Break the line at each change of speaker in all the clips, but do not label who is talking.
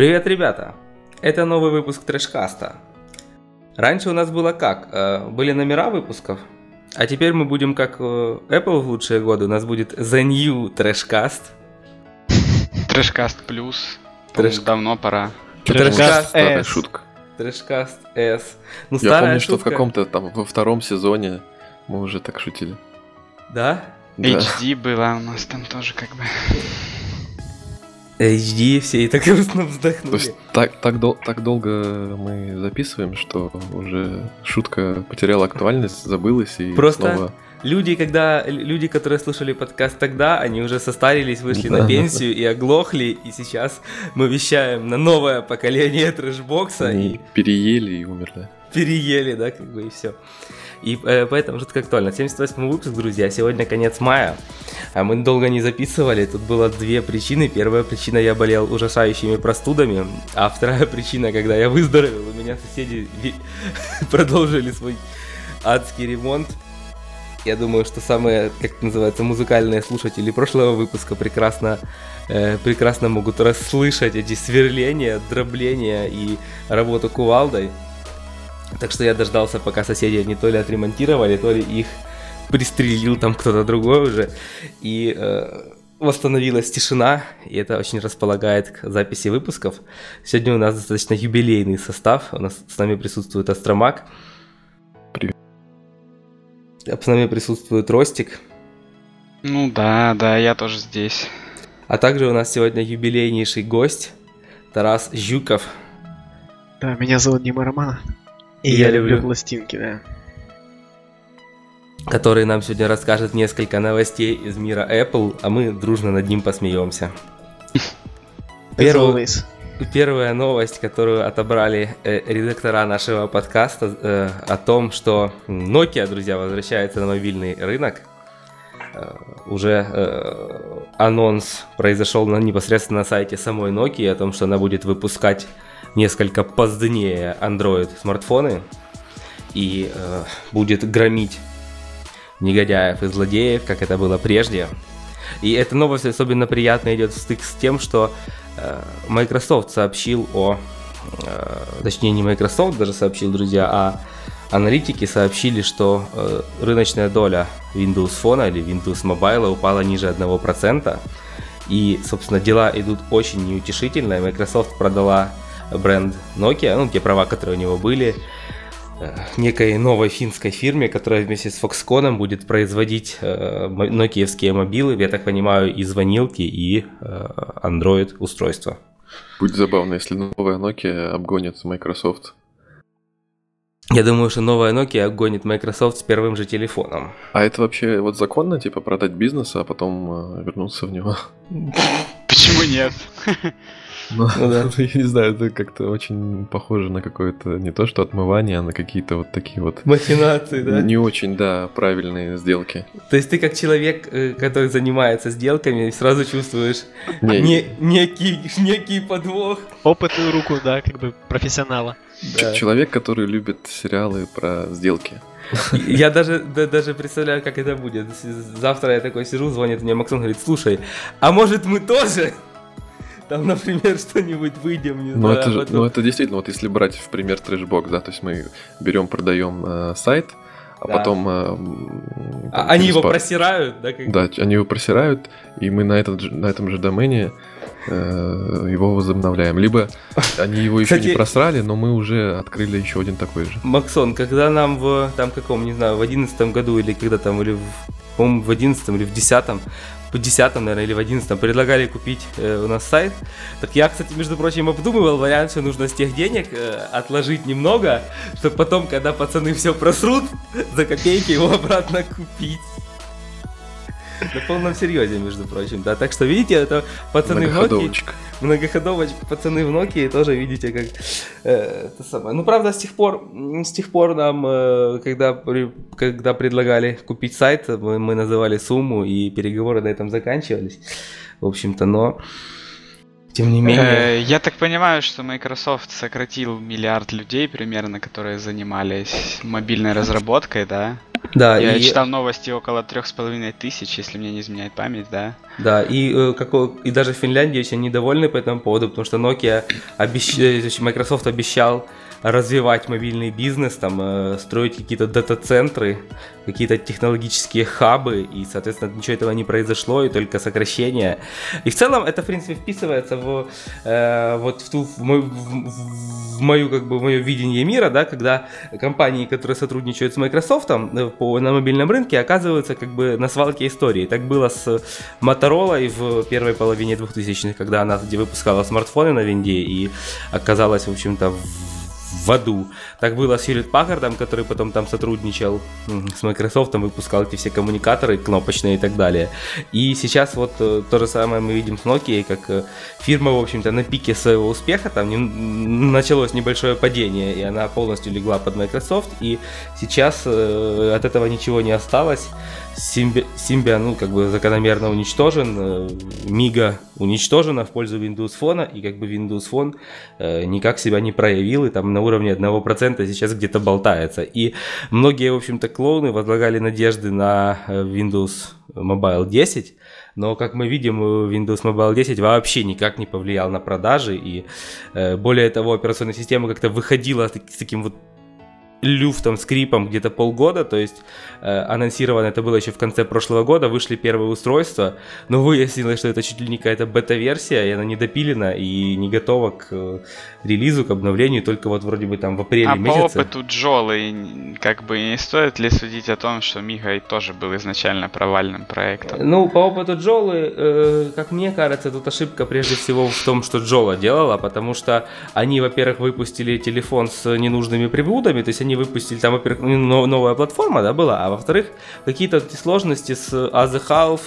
Привет, ребята! Это новый выпуск Трэшкаста. Раньше у нас было как? Э, были номера выпусков, а теперь мы будем как э, Apple в лучшие годы. У нас будет The New Трэшкаст.
Трэшкаст плюс.
Трэш-
Давно пора.
Трэшкаст S.
шутка.
Трэшкаст S. Ну,
Я
старая
помню, что в
шутка.
каком-то там во втором сезоне мы уже так шутили.
Да?
Да.
HD была у нас там тоже как бы.
HD все и так грустно
То
вздохнули.
есть так, так, дол- так долго мы записываем, что уже шутка потеряла актуальность, забылась и
Просто
снова...
Люди, когда люди, которые слушали подкаст тогда, они уже состарились, вышли
Да.
на пенсию и оглохли, и сейчас мы вещаем на новое поколение трэшбокса
Они
и
переели и умерли.
переели, да, как бы и все. И э, поэтому жутко актуально. 78 выпуск, друзья, сегодня конец мая. А мы долго не записывали, тут было две причины. Первая причина, я болел ужасающими простудами, а вторая причина, когда я выздоровел, у меня соседи продолжили свой адский ремонт. Я думаю, что самые, как это называется, музыкальные слушатели прошлого выпуска прекрасно, э, прекрасно могут расслышать эти сверления, дробления и работу кувалдой. Так что я дождался, пока соседи они то ли отремонтировали, то ли их пристрелил там кто-то другой уже. И э, восстановилась тишина, и это очень располагает к записи выпусков. Сегодня у нас достаточно юбилейный состав. У нас с нами присутствует Астромак.
Привет.
С нами присутствует Ростик.
Ну да, да, я тоже здесь.
А также у нас сегодня юбилейнейший гость Тарас Жуков.
Да, меня зовут Дима Романов. И я,
я
люблю
люблю.
пластинки, да.
который нам сегодня расскажет несколько новостей из мира Apple, а мы дружно над ним посмеемся. Первую, первая новость, которую отобрали э, редактора нашего подкаста э, о том, что Nokia, друзья, возвращается на мобильный рынок. Э, уже э, анонс произошел на, непосредственно на сайте самой Nokia о том, что она будет выпускать несколько позднее Android смартфоны и э, будет громить негодяев и злодеев, как это было прежде. И эта новость особенно приятно идет в стык с тем, что э, Microsoft сообщил о, э, точнее не Microsoft даже сообщил, друзья, а аналитики сообщили, что э, рыночная доля Windows Phone или Windows Mobile упала ниже 1%. И, собственно, дела идут очень неутешительно. Microsoft продала бренд Nokia, ну, те права, которые у него были, э, некой новой финской фирме, которая вместе с Foxconn будет производить э, нокиевские мобилы, я так понимаю, и звонилки, и э, Android устройства.
Будет забавно, если новая Nokia обгонит Microsoft.
Я думаю, что новая Nokia гонит Microsoft с первым же телефоном.
А это вообще вот законно, типа, продать бизнес, а потом э, вернуться в него?
Почему нет?
Ну,
Ну да.
я не знаю, это как-то очень похоже на какое-то не то что отмывание, а на какие-то вот такие вот
Махинации, да?
не очень, да, правильные сделки.
То есть ты как человек, э, который занимается сделками, сразу чувствуешь
Не,
не- некий, некий подвох.
Опытную руку, да, как бы профессионала.
Да.
Человек, который любит сериалы про сделки.
Я даже, да- даже представляю, как это будет. Завтра я такой сижу, звонит мне Максон, говорит, слушай, а может мы тоже? Там, например, что-нибудь выйдем, не
Ну
знаю,
это,
а
же,
потом-
ну это действительно, вот если брать в пример трэшбокс, да, то есть мы берем, продаем э, сайт, а
Да.
потом... э,
А
там
они
через
его
пар-
просирают, да? как-
Да, они его просирают, и мы на, этот, же- на этом же домене э, его возобновляем. Либо они его еще
Кстати-
не просрали, но мы уже открыли еще один такой же.
Максон, когда нам в, там, каком, не знаю, в одиннадцатом году или когда там, или, в, по-моему, в одиннадцатом или в десятом, в десятом, наверное, или в одиннадцатом предлагали купить э, у нас сайт, так я, кстати, между прочим, обдумывал вариант, что нужно с тех денег э, отложить немного, чтобы потом, когда пацаны все просрут, за копейки его обратно купить. На полном серьезе, между прочим, да. Так что, видите, это пацаны в Nokia,
Многоходовочка.
многоходовочка, пацаны в Nokia тоже видите, как э, это самое. Ну, правда, с тех пор, с тех пор нам, э, когда, когда предлагали купить сайт, мы, мы называли сумму, и переговоры на этом заканчивались, в общем-то, но тем не менее...
Э, Я так понимаю, что Microsoft сократил миллиард людей примерно, которые занимались мобильной разработкой, да?
Да,
Я
и,
читал новости около трех с половиной тысяч, если мне не изменяет память, да.
да, и, э, како- и даже в Финляндии очень недовольны по этому поводу, потому что Nokia, обещ... э, Microsoft обещал развивать мобильный бизнес, там, э, строить какие-то дата-центры, какие-то технологические хабы, и, соответственно, ничего этого не произошло, и только сокращение. И в целом это, в принципе, вписывается в, э, вот в, ту, в, мою, в- мою, как бы, в мое видение мира, да, когда компании, которые сотрудничают с Microsoft э, по, на мобильном рынке, оказываются как бы на свалке истории. Так было с Motorola в первой половине 2000-х, когда она где выпускала смартфоны на винде и оказалась, в общем-то, в в аду. Так было с Hewlett Packard, который потом там сотрудничал с Microsoft, выпускал эти все коммуникаторы кнопочные и так далее. И сейчас вот э, то же самое мы видим с Nokia, как э, фирма, в общем-то, на пике своего успеха, там началось небольшое падение, и она полностью легла под Microsoft, и сейчас э, от этого ничего не осталось. Симби- Symbian, ну, как бы закономерно уничтожен, э, Мига уничтожена в пользу Windows Phone, и как бы Windows Phone э, никак себя не проявил, и там на уровне 1% сейчас где-то болтается. И многие, в общем-то, клоуны возлагали надежды на э, Windows Mobile 10, но, как мы видим, Windows Mobile 10 вообще никак не повлиял на продажи, и э, более того, операционная система как-то выходила с таким вот люфтом, скрипом где-то полгода, то есть э, анонсировано это было еще в конце прошлого года, вышли первые устройства, но выяснилось, что это чуть ли не какая-то бета-версия, и она не допилена и не готова к э, релизу, к обновлению, только вот вроде бы там в апреле
А по
месяце.
опыту Джолы, как бы не стоит ли судить о том, что Мига тоже был изначально провальным проектом?
Ну, по опыту Джолы, э, как мне кажется, тут ошибка прежде всего в том, что Джола делала, потому что они, во-первых, выпустили телефон с ненужными приблудами, то есть они выпустили, там, во-первых, ну, но- новая платформа, да, была, а во-вторых, какие-то сложности с As the Half,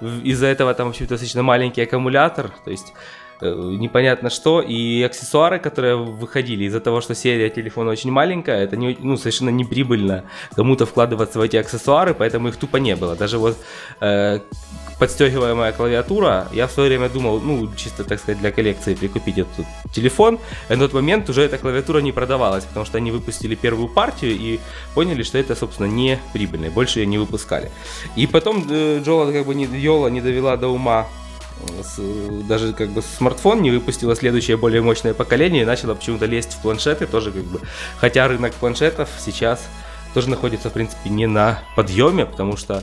в- из-за этого там, в общем-то, достаточно маленький аккумулятор, то есть непонятно что, и аксессуары, которые выходили из-за того, что серия телефона очень маленькая, это не, ну, совершенно неприбыльно кому-то вкладываться в эти аксессуары, поэтому их тупо не было. Даже вот э, подстегиваемая клавиатура, я в свое время думал, ну, чисто, так сказать, для коллекции прикупить этот телефон, и на тот момент уже эта клавиатура не продавалась, потому что они выпустили первую партию и поняли, что это, собственно, не прибыльно, больше ее не выпускали. И потом э, Джола, как бы, не, Йола не довела до ума с- даже как бы смартфон не выпустила следующее более мощное поколение и начала почему-то лезть в планшеты тоже как бы. Хотя рынок планшетов сейчас тоже находится в принципе не на подъеме, потому что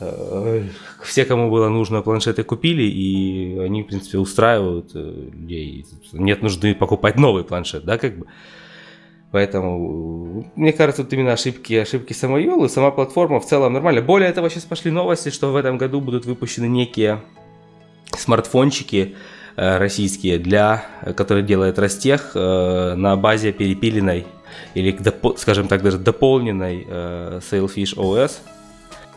э, все, кому было нужно, планшеты купили, и они, в принципе, устраивают э, людей. Нет нужды покупать новый планшет, да, как бы. Поэтому, э, мне кажется, тут именно ошибки, ошибки самой Йолы, сама платформа в целом нормально. Более того, сейчас пошли новости, что в этом году будут выпущены некие смартфончики э, российские, для, которые делает Ростех э, на базе перепиленной или, скажем так, даже дополненной э, Sailfish OS.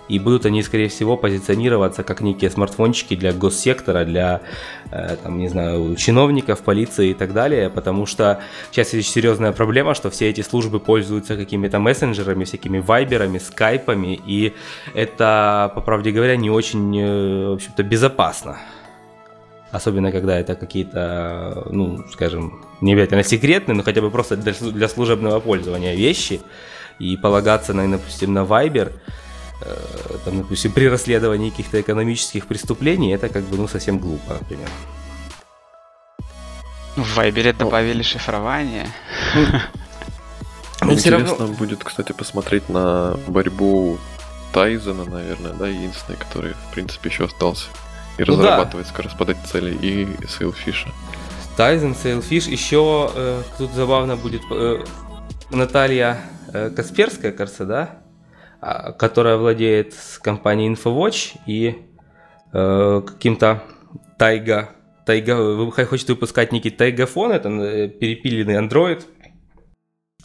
И будут они, скорее всего, позиционироваться как некие смартфончики для госсектора, для, там, не знаю, чиновников, полиции и так далее, потому что сейчас есть серьезная проблема, что все эти службы пользуются какими-то мессенджерами, всякими вайберами, скайпами, и это, по правде говоря, не очень, в общем-то, безопасно. Особенно, когда это какие-то, ну, скажем, не обязательно секретные, но хотя бы просто для, слу- для служебного пользования вещи. И полагаться, на, допустим, на Viber, э, там, допустим, при расследовании каких-то экономических преступлений, это как бы, ну, совсем глупо, например.
В Вайбере добавили шифрование.
Но всё
Интересно
равно-
будет, кстати, посмотреть на борьбу Тайзена, наверное, да, единственный, который, в принципе, еще остался. И
Ну да.
разрабатывает скороспадать цели, и Сейлфиша.
Тайзен, Сейлфиш, еще э, тут забавно будет э, Наталья э, Касперская, кажется, да? А, которая владеет компанией InfoWatch и э, каким-то Тайга. Тайга вы- хочет выпускать некий Тайгафон, это э, перепиленный Android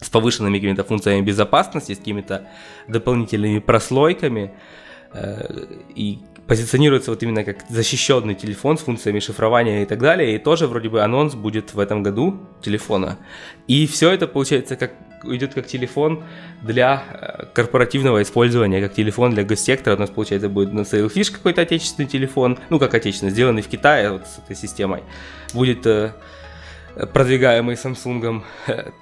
с повышенными какими-то функциями безопасности, с какими-то дополнительными прослойками. Э, И позиционируется вот именно как защищенный телефон с функциями шифрования и так далее. И тоже вроде бы анонс будет в этом году телефона. И все это получается как идет как телефон для э, корпоративного использования, как телефон для госсектора. У нас, получается, будет на Sailfish какой-то отечественный телефон, ну, как отечественный, сделанный в Китае вот с этой системой. Будет э, продвигаемый Samsung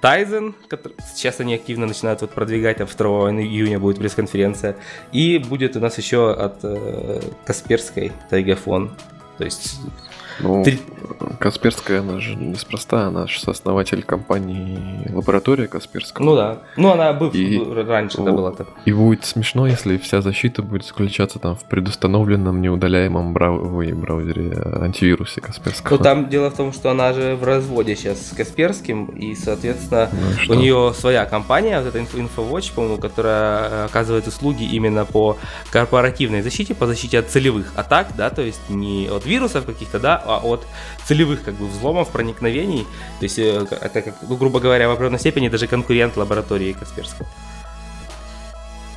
Tizen, который сейчас они активно начинают вот продвигать, там 2 июня будет пресс-конференция, и будет у нас еще от э, Касперской Тайгафон, то есть
Ну,
Три-
Касперская, она же неспроста, она же сооснователь компании Лаборатория Касперского.
Ну да. Ну, она быв...
И-
раньше
О.
была так.
И будет смешно, если вся защита будет заключаться там в предустановленном неудаляемом брау- ой, браузере э, антивирусе Касперского.
Ну, там дело в том, что она же в разводе сейчас с Касперским, и, соответственно,
Ну и
у нее своя компания, вот эта Info- InfoWatch, по-моему, которая э, оказывает услуги именно по корпоративной защите, по защите от целевых атак, да, то есть не от вирусов каких-то, да, а от целевых как бы взломов, проникновений. То есть э, это, как, ну, грубо говоря, в определенной степени даже конкурент лаборатории Касперского.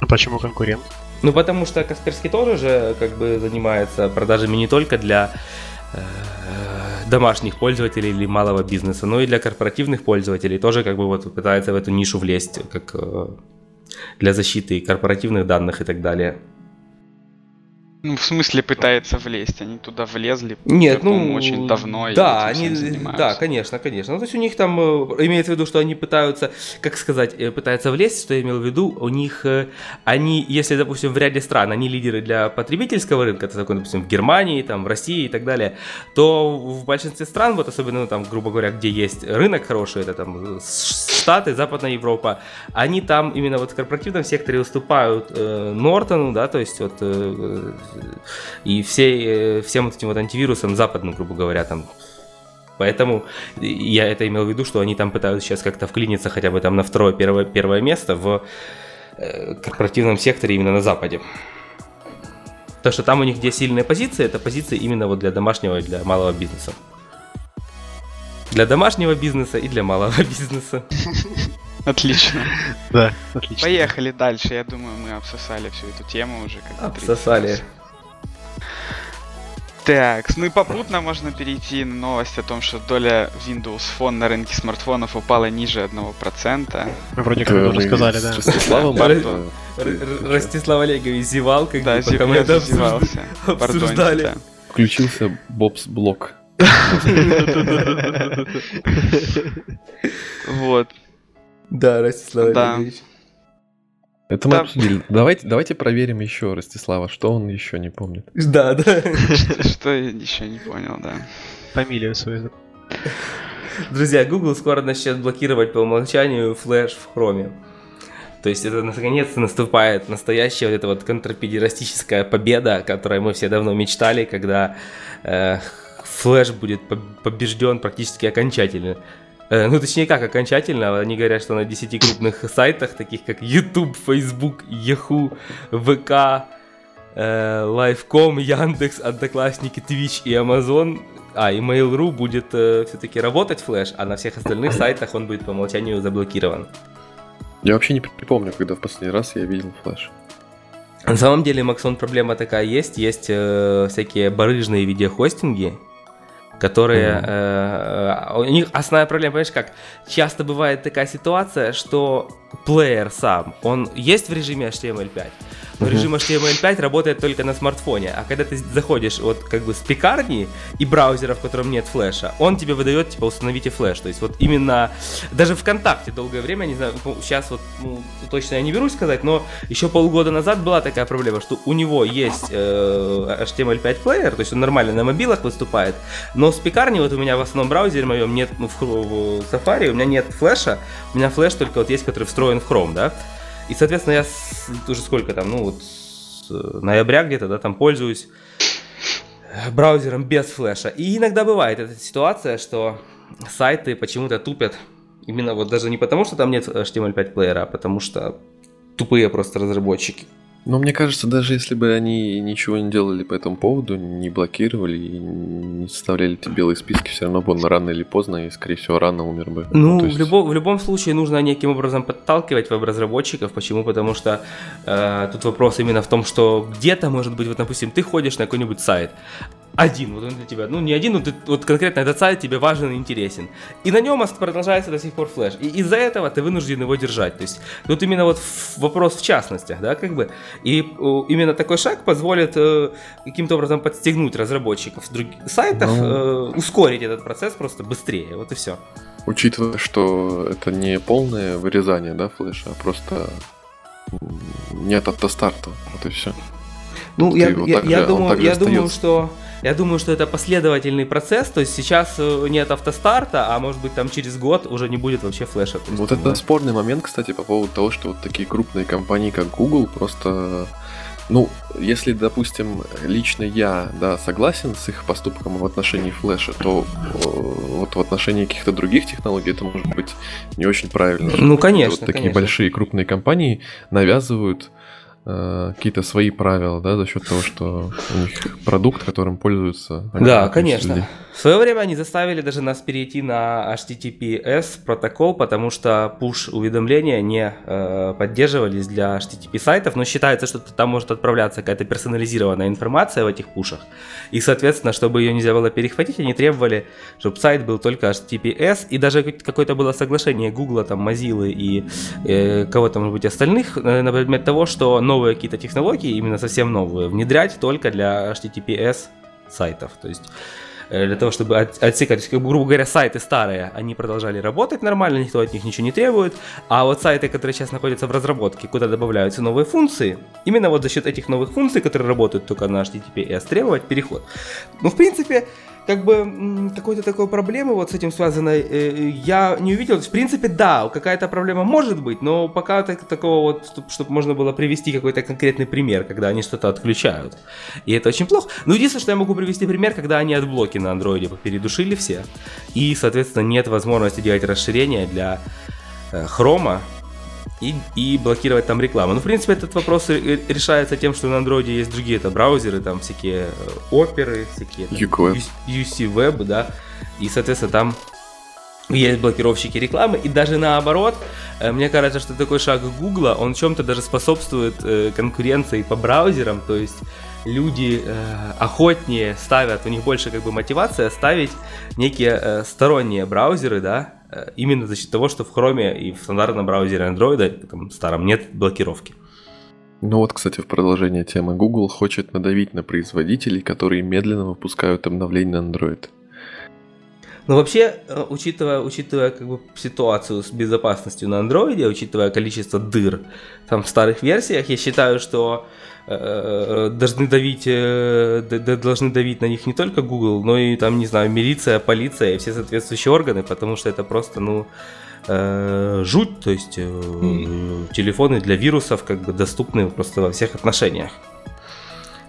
А почему конкурент?
Ну, потому что Касперский тоже же как бы занимается продажами не только для э, домашних пользователей или малого бизнеса, но и для корпоративных пользователей. Тоже как бы вот пытается в эту нишу влезть, как э, для защиты корпоративных данных и так далее.
Ну, в смысле пытается влезть, они туда влезли,
Нет, ну
очень давно
да, они,
занимаются.
да, конечно, конечно. Ну, то есть у них там э, имеется в виду, что они пытаются, как сказать, э, пытаются влезть, что я имел в виду, у них, э, они, если, допустим, в ряде стран они лидеры для потребительского рынка, это такой, допустим, в Германии, там, в России и так далее, то в большинстве стран, вот особенно, ну, там, грубо говоря, где есть рынок хороший, это там Штаты, Западная Европа, они там именно вот в корпоративном секторе уступают э, Нортону, да, то есть вот э, и все, э, всем вот этим вот антивирусам западным, грубо говоря, там. Поэтому я это имел в виду, что они там пытаются сейчас как-то вклиниться хотя бы там на второе, первое, первое место в э, корпоративном секторе именно на Западе. То, что там у них где сильные позиции, это позиции именно вот для домашнего и для малого бизнеса. Для домашнего бизнеса и для малого бизнеса.
Отлично.
Да, отлично.
Поехали дальше. Я думаю, мы обсосали всю эту тему уже как бы 30
Обсосали.
Так, ну и попутно можно перейти на новость о том, что доля Windows Phone на рынке смартфонов упала ниже 1%.
Мы вроде как уже
мы
сказали, да.
Ростиславом
Да.
это-
Р- Р- Ростислав Олегович зевал, как
Да,
бы, пока мы это обсуждали.
Включился Бобс Блок.
Вот.
Да, Ростислав. Олегович.
Это мы
Да.
обсудили. Давайте, давайте проверим еще Ростислава, что он еще не помнит.
Да, да.
Что- Что я еще не понял, да.
Фамилию свою.
Друзья, Google скоро начнет блокировать по умолчанию флеш в хроме. То есть это наконец-то наступает настоящая вот эта вот контрпедерастическая победа, о которой мы все давно мечтали, когда э, флеш будет по- побежден практически окончательно. Э, ну, точнее, как окончательно, они говорят, что на 10 крупных сайтах, таких как YouTube, Facebook, Yahoo, ВК, э, Live.com, Яндекс, Одноклассники, Twitch и Amazon, а, и Mail.ru будет все-таки работать флеш, а на всех остальных сайтах он будет по умолчанию заблокирован.
Я вообще не припомню, когда в последний раз я видел флеш.
На самом деле, Максон, проблема такая есть. Есть э, всякие барыжные видеохостинги, которые...
Мгм.
э, э, у них основная проблема, понимаешь, как? Часто бывает такая ситуация, что плеер сам, он есть в режиме HTML5, но режим HTML5 работает только на смартфоне. А когда ты заходишь вот как бы с пекарни и браузера, в котором нет флеша, он тебе выдает, типа, установите флеш. То есть вот именно даже ВКонтакте долгое время, не знаю, ну, сейчас вот ну, точно я не берусь сказать, но еще полгода назад была такая проблема, что у него есть э, HTML5 плеер, то есть он нормально на мобилах выступает, но с пекарни вот у меня в основном браузере моем нет, ну, в, в Safari у меня нет флеша, у меня флеш только вот есть, который встроен в Chrome, да, и, соответственно, я с, уже сколько там, ну вот с э, ноября где-то, да, там пользуюсь э, браузером без флеша. И иногда бывает эта ситуация, что сайты почему-то тупят. Именно вот даже не потому, что там нет HTML5 плеера, а потому что тупые просто разработчики.
Но мне кажется, даже если бы они ничего не делали по этому поводу, не блокировали и не составляли эти белые списки, все равно бы он рано или поздно, и скорее всего рано умер бы.
Ну, в,
есть-
любо- в любом случае нужно неким образом подталкивать веб-разработчиков. Почему? Потому что э, тут вопрос именно в том, что где-то, может быть, вот, допустим, ты ходишь на какой-нибудь сайт, один, вот он для тебя, ну не один, но ты, вот конкретно этот сайт тебе важен и интересен. И на нем продолжается до сих пор флеш. И из-за этого ты вынужден его держать. То есть тут именно вот вопрос в частностях, да, как бы. И именно такой шаг позволит э, каким-то образом подстегнуть разработчиков других сайтов, ну... э, ускорить этот процесс просто быстрее, вот и все.
Учитывая, что это не полное вырезание, да, флеша, а просто нет автостарта, вот и все.
Ну, я, я, я, думаю, я думаю, что я думаю, что это последовательный процесс, то есть сейчас э, нет автостарта, а может быть там через год уже не будет вообще флеша.
Есть, вот это спорный момент, кстати, по поводу того, что вот такие крупные компании, как Google, просто ну, если, допустим, лично я, да, согласен с их поступком в отношении флеша, то э, вот в отношении каких-то других технологий это может быть не очень правильно.
Ну, конечно. Вот
такие
конечно.
большие крупные компании навязывают Э, какие-то свои правила, да, за счет того, что у них продукт, которым пользуются.
Да, конечно. Людей. В свое время они заставили даже нас перейти на HTTPS протокол, потому что push-уведомления не э, поддерживались для HTTP сайтов, но считается, что там может отправляться какая-то персонализированная информация в этих пушах. И, соответственно, чтобы ее нельзя было перехватить, они требовали, чтобы сайт был только HTTPS, и даже какое-то было соглашение Google, там, Mozilla и э, кого-то, может быть, остальных э, на предмет того, что новые какие-то технологии, именно совсем новые, внедрять только для HTTPS сайтов. То есть для того, чтобы от, отсекать, как грубо говоря, сайты старые, они продолжали работать нормально, никто от них ничего не требует, а вот сайты, которые сейчас находятся в разработке, куда добавляются новые функции, именно вот за счет этих новых функций, которые работают только на HTTPS, требовать переход. Ну, в принципе, как бы какой-то такой проблемы вот с этим связанной э, я не увидел. В принципе, да, какая-то проблема может быть, но пока так, такого вот, чтобы чтоб можно было привести какой-то конкретный пример, когда они что-то отключают. И это очень плохо. Но единственное, что я могу привести пример, когда они adblock и на андроиде передушили все, и, соответственно, нет возможности делать расширение для э, Chrome а, и, и блокировать там рекламу. Ну, в принципе, этот вопрос решается тем, что на андроиде есть другие это браузеры, там всякие э, оперы, всякие там, UC Web, да, и, соответственно, там есть блокировщики рекламы, и даже наоборот, э, мне кажется, что такой шаг Гугла, он чем-то даже способствует э, конкуренции по браузерам, то есть люди охотнее ставят, у них больше как бы мотивация ставить некие сторонние браузеры, да, Э, именно за счет того, что в Chrome и в стандартном браузере Android, там, старом, нет блокировки.
Ну вот, кстати, в продолжение темы, Google хочет надавить на производителей, которые медленно выпускают обновления на Android.
Но вообще, э, учитывая, учитывая как бы, ситуацию с безопасностью на Android, учитывая количество дыр там, в старых версиях, я считаю, что Э, должны давить, э, должны давить на них не только Google, но и там, не знаю, милиция, полиция и все соответствующие органы, потому что это просто, ну, э, жуть, то есть mm. телефоны для вирусов как бы доступны просто во всех отношениях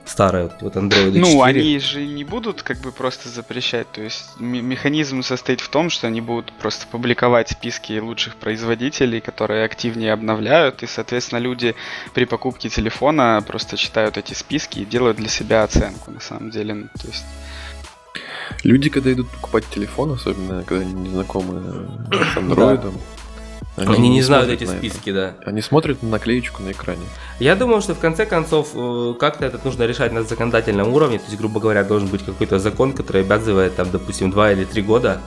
старые, вот Android 4.
Ну, они же не будут как бы просто запрещать, то есть механизм состоит в том, что они будут просто публиковать списки лучших производителей, которые активнее обновляют, и, соответственно, люди при покупке телефона просто читают эти списки и делают для себя оценку, на самом деле, ну, то есть...
Люди, когда идут покупать телефон, особенно когда они не знакомы с андроидом, да
они, Они не, не знают эти списки,
это. да. Они смотрят на наклеечку на экране.
Я думаю, что в конце концов э, как-то это нужно решать на законодательном уровне. То есть, грубо говоря, должен быть какой-то закон, который обязывает, там, допустим, 2 или 3 года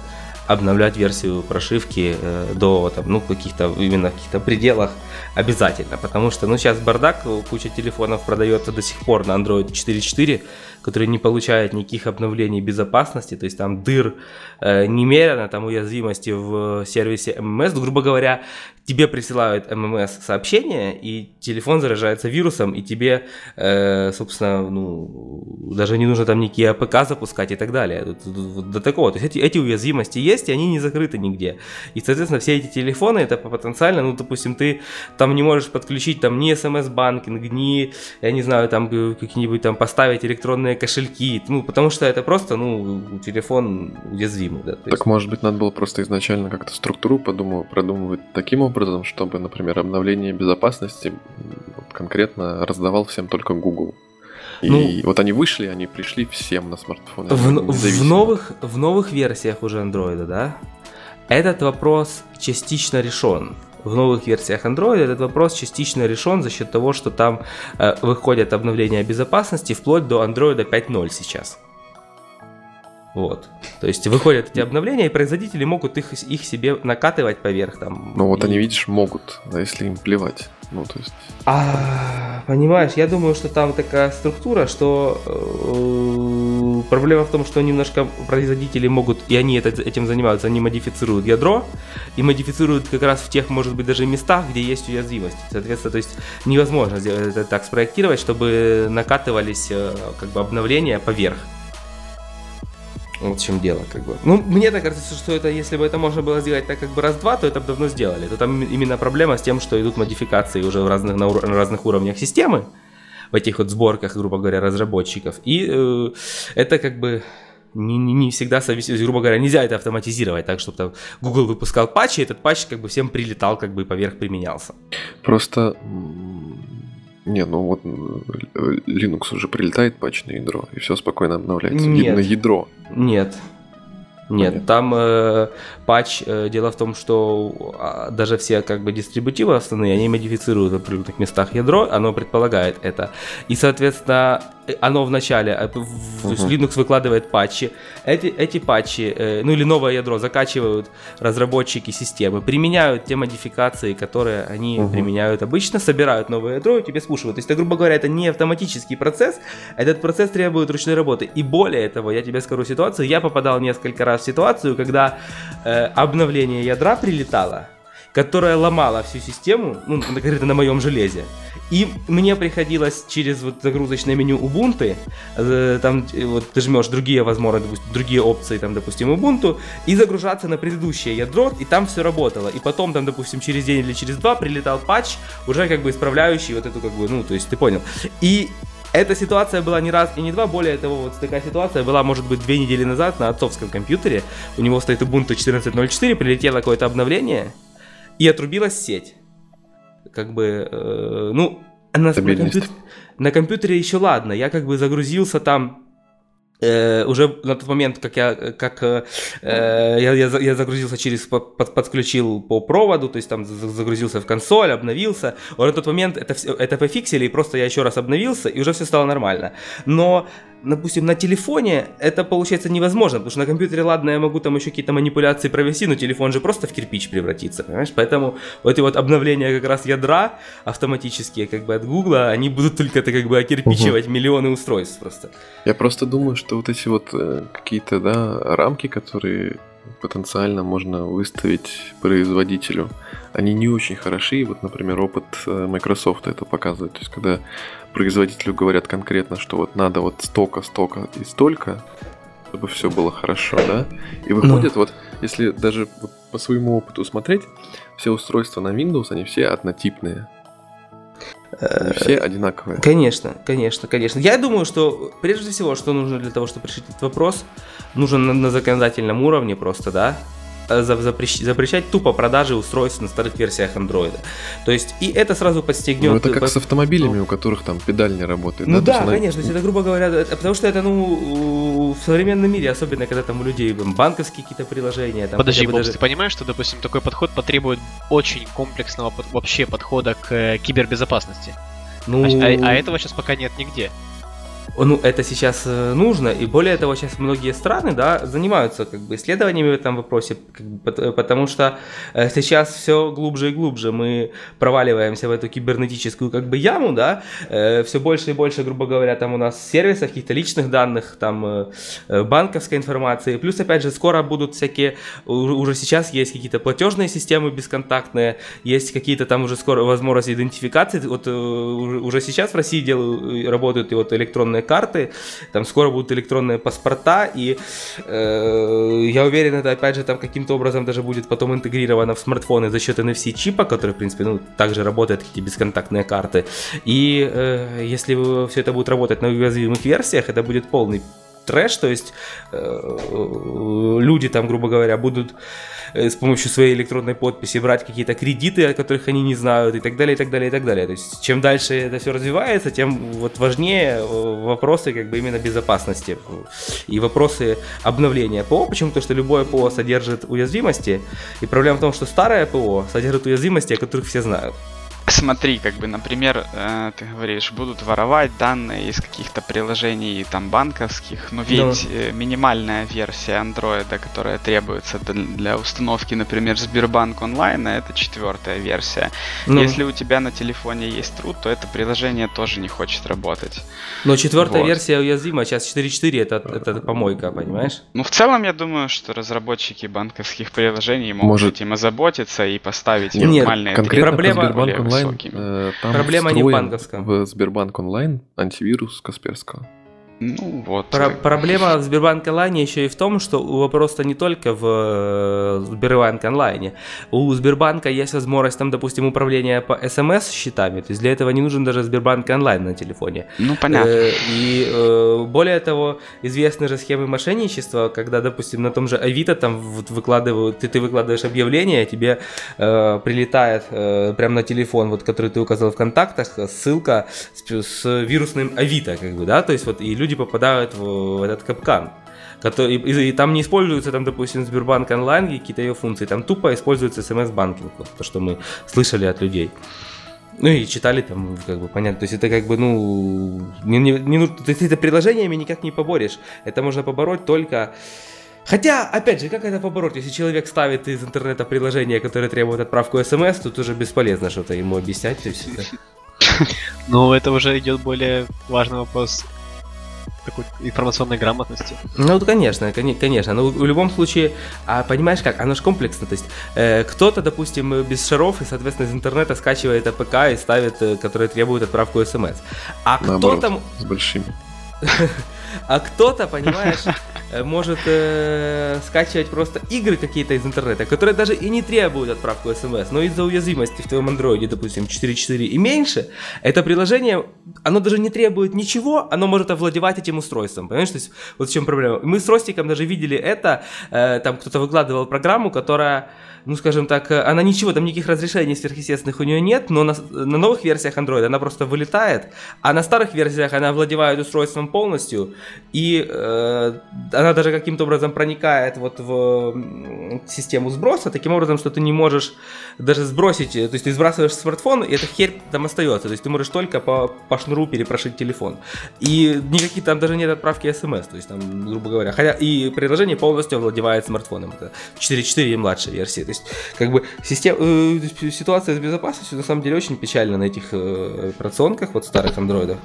обновлять версию прошивки э, до там, ну, каких-то именно каких-то пределах обязательно. Потому что ну, сейчас бардак, куча телефонов продается до сих пор на Android 4.4 который не получает никаких обновлений безопасности, то есть там дыр э, немерено, там уязвимости в сервисе ММС, грубо говоря, тебе присылают ММС сообщение, и телефон заражается вирусом, и тебе, э, собственно, ну, даже не нужно там никакие APK запускать и так далее. До такого. То есть эти, эти уязвимости есть, и они не закрыты нигде. И, соответственно, все эти телефоны, это потенциально, ну, допустим, ты там не можешь подключить там ни смс-банкинг, ни, я не знаю, там какие-нибудь там поставить электронные кошельки, ну, потому что это просто, ну, телефон уязвимый. Да,
так, есть... может быть, надо было просто изначально как-то структуру подумать, продумывать таким образом, чтобы, например, обновление безопасности конкретно раздавал всем только Google. И ну, вот они вышли, они пришли всем на смартфоны.
В, в, новых, в новых версиях уже Android, да, этот вопрос частично решен. В новых версиях Android этот вопрос частично решен за счет того, что там э, выходят обновления безопасности вплоть до Android 5.0 сейчас. Вот. То есть выходят эти обновления, и производители могут их, их себе накатывать поверх там.
Ну вот
и-
они, видишь, могут, а если им плевать. Ну, то есть,
А, понимаешь, я думаю, что там такая структура, что э, проблема в том, что немножко производители могут, и они это- этим занимаются, они модифицируют ядро, и модифицируют как раз в тех, может быть, даже местах, где есть уязвимость. Соответственно, то есть невозможно сделать это так спроектировать, чтобы накатывались э, как бы обновления поверх. Вот в чем дело, как бы. Ну, мне так кажется, что это, если бы это можно было сделать так, как бы раз-два, то это бы давно сделали. То там именно проблема с тем, что идут модификации уже в разных, на, ур- на разных уровнях системы, в этих вот сборках, грубо говоря, разработчиков. И э, это как бы не, не, не всегда совместимо, грубо говоря, нельзя это автоматизировать так, чтобы там Google выпускал патч, и этот патч как бы всем прилетал, как бы поверх применялся.
просто... Не, ну вот м, Linux уже прилетает патч на ядро, и все спокойно обновляется.
Нет.
Именно ядро.
Нет. Нет,
Понятно.
там э, патч, э, дело в том, что а, даже все как бы дистрибутивы основные, они модифицируют в определенных местах ядро, оно предполагает это. И, соответственно, э, оно э, в- в- то есть. Linux выкладывает патчи, эти, эти патчи, э, ну или новое ядро закачивают разработчики системы, применяют те модификации, которые они
Мгм.
применяют обычно, собирают новое ядро и тебе спушивают. То есть, это, грубо говоря, это не автоматический процесс, этот процесс требует ручной работы. И более того, я тебе скажу ситуацию, я попадал несколько раз ситуацию, когда э, обновление ядра прилетало, которое ломало всю систему, ну, конкретно на моем железе. И мне приходилось через вот загрузочное меню Ubuntu, э, там э, вот ты жмешь другие возможности, допустим, другие опции, там, допустим, Ubuntu, и загружаться на предыдущее ядро, и там все работало. И потом, там, допустим, через день или через два прилетал патч, уже как бы исправляющий вот эту, как бы, ну, то есть ты понял. И эта ситуация была не раз и не два, более того, вот такая ситуация была, может быть, две недели назад на отцовском компьютере. У него стоит Ubuntu 14.04, прилетело какое-то обновление, и отрубилась сеть. Как бы, э, ну, на, на,
Стабильность.
компью- на компьютере еще ладно, я как бы загрузился там э, уже на тот момент, как я, как э, я, я, я загрузился через, под- под- подключил по проводу, то есть там за- загрузился в консоль, обновился. Вот на тот момент это, все, это пофиксили, и просто я еще раз обновился, и уже все стало нормально. Но, допустим, на телефоне это получается невозможно, потому что на компьютере, ладно, я могу там еще какие-то манипуляции провести, но телефон же просто в кирпич превратится, понимаешь? Поэтому вот эти вот обновления как раз ядра автоматические, как бы от Гугла, они будут только это как бы окирпичивать миллионы устройств просто.
Я просто думаю, что вот эти вот э, какие-то, да, рамки, которые потенциально можно выставить производителю, они не очень хороши. Вот, например, опыт э, Microsoft это показывает. То есть, когда производителю говорят конкретно, что вот надо вот столько, столько и столько, чтобы все было хорошо, да? И выходит, вот, если даже по своему опыту смотреть, все устройства на Windows, они все однотипные. Они все одинаковые.
Конечно, конечно, конечно. Я думаю, что прежде всего, что нужно для того, чтобы решить этот вопрос, нужно на, на законодательном уровне просто, да, э, за- запрещ- запрещать тупо продажи устройств на старых версиях Android. То есть, и это сразу подстегнет...
Ну, это как
по-
с автомобилями, у которых там педаль не работает.
Ну да,
есть она-
конечно, то есть это, грубо говоря, это- потому что это, ну, в современном мире, особенно когда там у людей там, банковские какие-то приложения, там,
Подожди, Бобс,
даже-
ты понимаешь, что, допустим, такой подход потребует очень комплексного вообще подхода к э, кибербезопасности?
ну,
А, а- а этого сейчас пока нет нигде.
Ну, это сейчас э, нужно, и более того, сейчас многие страны, да, занимаются как бы исследованиями в этом вопросе, как бы, э, потому что э, сейчас все глубже и глубже. Мы проваливаемся в эту кибернетическую как бы яму, да, все больше и больше, грубо говоря, там у нас сервисов, каких-то личных данных, там банковской информации, плюс, опять же, скоро будут всякие, уже сейчас есть какие-то платежные системы бесконтактные, есть какие-то там уже скоро возможности идентификации, вот уже сейчас в России делают, работают и вот электронные карты, там скоро будут электронные паспорта, и э, я уверен, это опять же там каким-то образом даже будет потом интегрировано в смартфоны за счет NFC чипа, который, в принципе, ну, также работает, как бесконтактные карты. И э, если все это будет работать на уязвимых версиях, это будет полный трэш, то есть э, люди там, грубо говоря, будут э, с помощью своей электронной подписи брать какие-то кредиты, о которых они не знают, и так далее, и так далее, и так далее. То есть, чем дальше это все развивается, тем вот важнее э, вопросы как бы именно безопасности и вопросы обновления ПО. Почему? Потому что любое ПО содержит уязвимости, и проблема в том, что старое ПО содержит уязвимости, о которых все знают.
Смотри, как бы, например, э, ты говоришь, будут воровать данные из каких-то приложений там банковских, но ведь э, минимальная версия андроида, которая требуется для установки, например, Сбербанк онлайн, это четвертая версия. Ну. Если у тебя на телефоне есть труд, то это приложение тоже не хочет работать.
Но четвертая вот. версия уязвима, сейчас 4.4 это, это помойка, понимаешь?
Ну, в целом, я думаю, что разработчики банковских приложений могут Может... этим озаботиться и поставить Нет, нормальные
конкретно проблема... Сбербанк онлайн, э, там
Проблема не в банковском.
В Сбербанк онлайн антивирус Касперского.
Ну вот.
Про- проблема в Сбербанк онлайне еще и в том, что вопрос-то не только в э, Сбербанк онлайне. У Сбербанка есть возможность там, допустим, управления по смс счетами. То есть для этого не нужен даже Сбербанк онлайн на телефоне.
Ну понятно. Э,
и э, более того, известны же схемы мошенничества, когда, допустим, на том же Авито там выкладывают, ты, ты выкладываешь объявление, тебе э, прилетает э, прямо на телефон, вот который ты указал в контактах, ссылка с, с вирусным Авито, как бы, да, то есть вот и люди люди попадают в, этот капкан. Который, и, и там не используется, там, допустим, Сбербанк онлайн какие-то ее функции, там тупо используется смс-банкинг, вот, то, что мы слышали от людей. Ну и читали там, как бы, понятно. То есть это как бы, ну, не, не, не, то есть это приложениями никак не поборешь. Это можно побороть только... Хотя, опять же, как это побороть? Если человек ставит из интернета приложение, которое требует отправку смс, тут уже бесполезно что-то ему объяснять. То.
Ну, это уже идет более важный вопрос такой информационной грамотности.
Ну, конечно, конечно. Но в любом случае, а понимаешь как, оно же комплексно. То есть э, кто-то, допустим, без шаров и, соответственно, из интернета скачивает APK и ставит, э, которые требуют отправку смс. А кто-то...
С большими.
А кто-то, понимаешь, э, может э, скачивать просто игры какие-то из интернета, которые даже и не требуют отправку смс, но из-за уязвимости в твоем андроиде, допустим, 4.4 и меньше, это приложение, оно даже не требует ничего, оно может овладевать этим устройством, понимаешь? То есть вот в чем проблема. Мы с Ростиком даже видели это, э, там кто-то выкладывал программу, которая ну, скажем так, э, она ничего, там никаких разрешений сверхъестественных у нее нет, но на, на новых версиях Android она просто вылетает, а на старых версиях она владевает устройством полностью, и э, она даже каким-то образом проникает вот в систему сброса, таким образом, что ты не можешь даже сбросить, то есть ты сбрасываешь смартфон, и эта херь там остается, то есть ты можешь только по, по шнуру перепрошить телефон. И никаких там даже нет отправки смс, то есть там, грубо говоря, хотя и приложение полностью овладевает смартфоном, это 4.4 и младшая версия. То есть, как бы, система, э, ситуация с безопасностью на самом деле очень печальна на этих э, операционках, вот старых андроидов.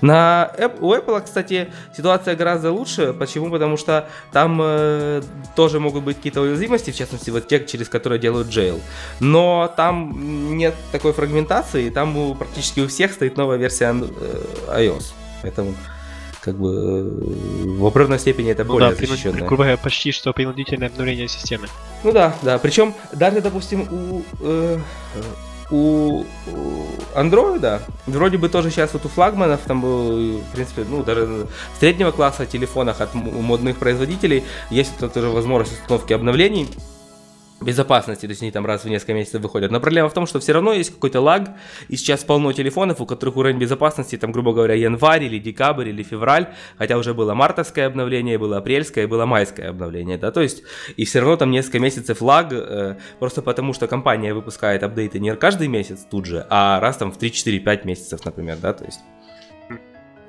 На у Apple, кстати, ситуация гораздо лучше. Почему? Потому что там э, тоже могут быть какие-то уязвимости, в частности, вот те, через которые делают jail. Но там нет такой фрагментации, там у, практически у всех стоит новая версия э, iOS. Поэтому как бы э, в определенной степени это ну более да, защищенное.
Грубо почти что принудительное обновление системы.
Ну да, да. Причем даже, допустим, у, э, у андроида. Вроде бы тоже сейчас вот у флагманов там был, в принципе, ну даже среднего класса телефонах от модных производителей есть вот тоже возможность установки обновлений безопасности, то есть они там раз в несколько месяцев выходят. Но проблема в том, что все равно есть какой-то лаг, и сейчас полно телефонов, у которых уровень безопасности, там, грубо говоря, январь или декабрь или февраль, хотя уже было мартовское обновление, было апрельское, было майское обновление, да, то есть, и все равно там несколько месяцев лаг, э, просто потому что компания выпускает апдейты не каждый месяц тут же, а раз там в 3-4-5 месяцев, например, да, то есть.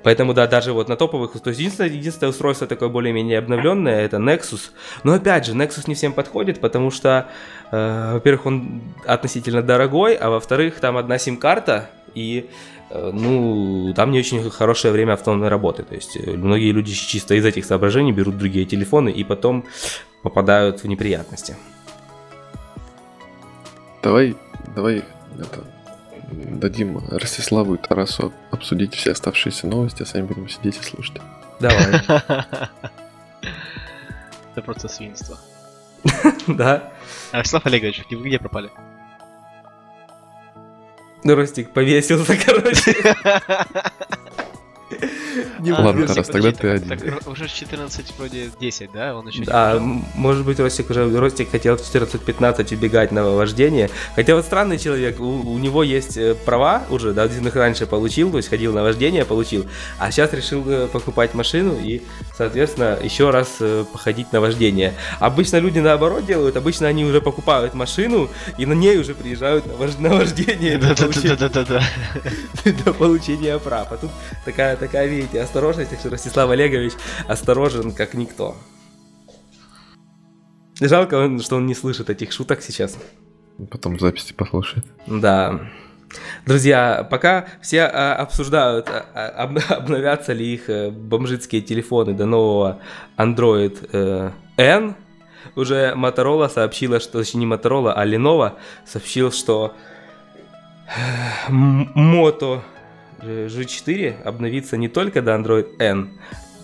Поэтому, да, даже вот на топовых, то есть единственное, единственное устройство такое более-менее обновленное, это Nexus. Но опять же, Nexus не всем подходит, потому что, э, во-первых, он относительно дорогой, а во-вторых, там одна сим-карта, и э, ну, там не очень хорошее время автономной работы. То есть э, многие люди чисто из этих соображений берут другие телефоны и потом попадают в неприятности.
Давай, давай это, дадим Ростиславу и Тарасу обсудить все оставшиеся новости, а сами будем сидеть и слушать.
Давай.
Это просто свинство.
Да.
Ростислав Олегович, вы где пропали?
Ну, Ростик повесился, короче.
Не Ладно,
Ростик,
Тарас, тогда ты один.
уже 14 вроде 10, да? Он еще
Да, может быть, Ростик уже Ростик хотел в 14-15 убегать на вождение. Хотя вот странный человек, у, него есть э, права уже, да, один их раньше получил, то есть ходил на вождение, получил, а сейчас решил э, покупать машину и, соответственно, еще раз э, походить на вождение. Обычно люди наоборот делают, обычно они уже покупают машину и на ней уже приезжают на, вож- на вождение до получения-
Да-да-да-да-да.
до получения прав. А тут такая, такая, видите, осторожность, так что Ростислав Олегович осторожен, как никто. Жалко, что он не слышит этих шуток сейчас.
Потом записи послушает.
Да. Друзья, пока все а, обсуждают, а, а, об- обновятся ли их э, бомжицкие телефоны до нового Android э, N, уже Motorola сообщила, что, точнее не Motorola, а Lenovo сообщил, что э, Moto G4 обновится не только до Android N,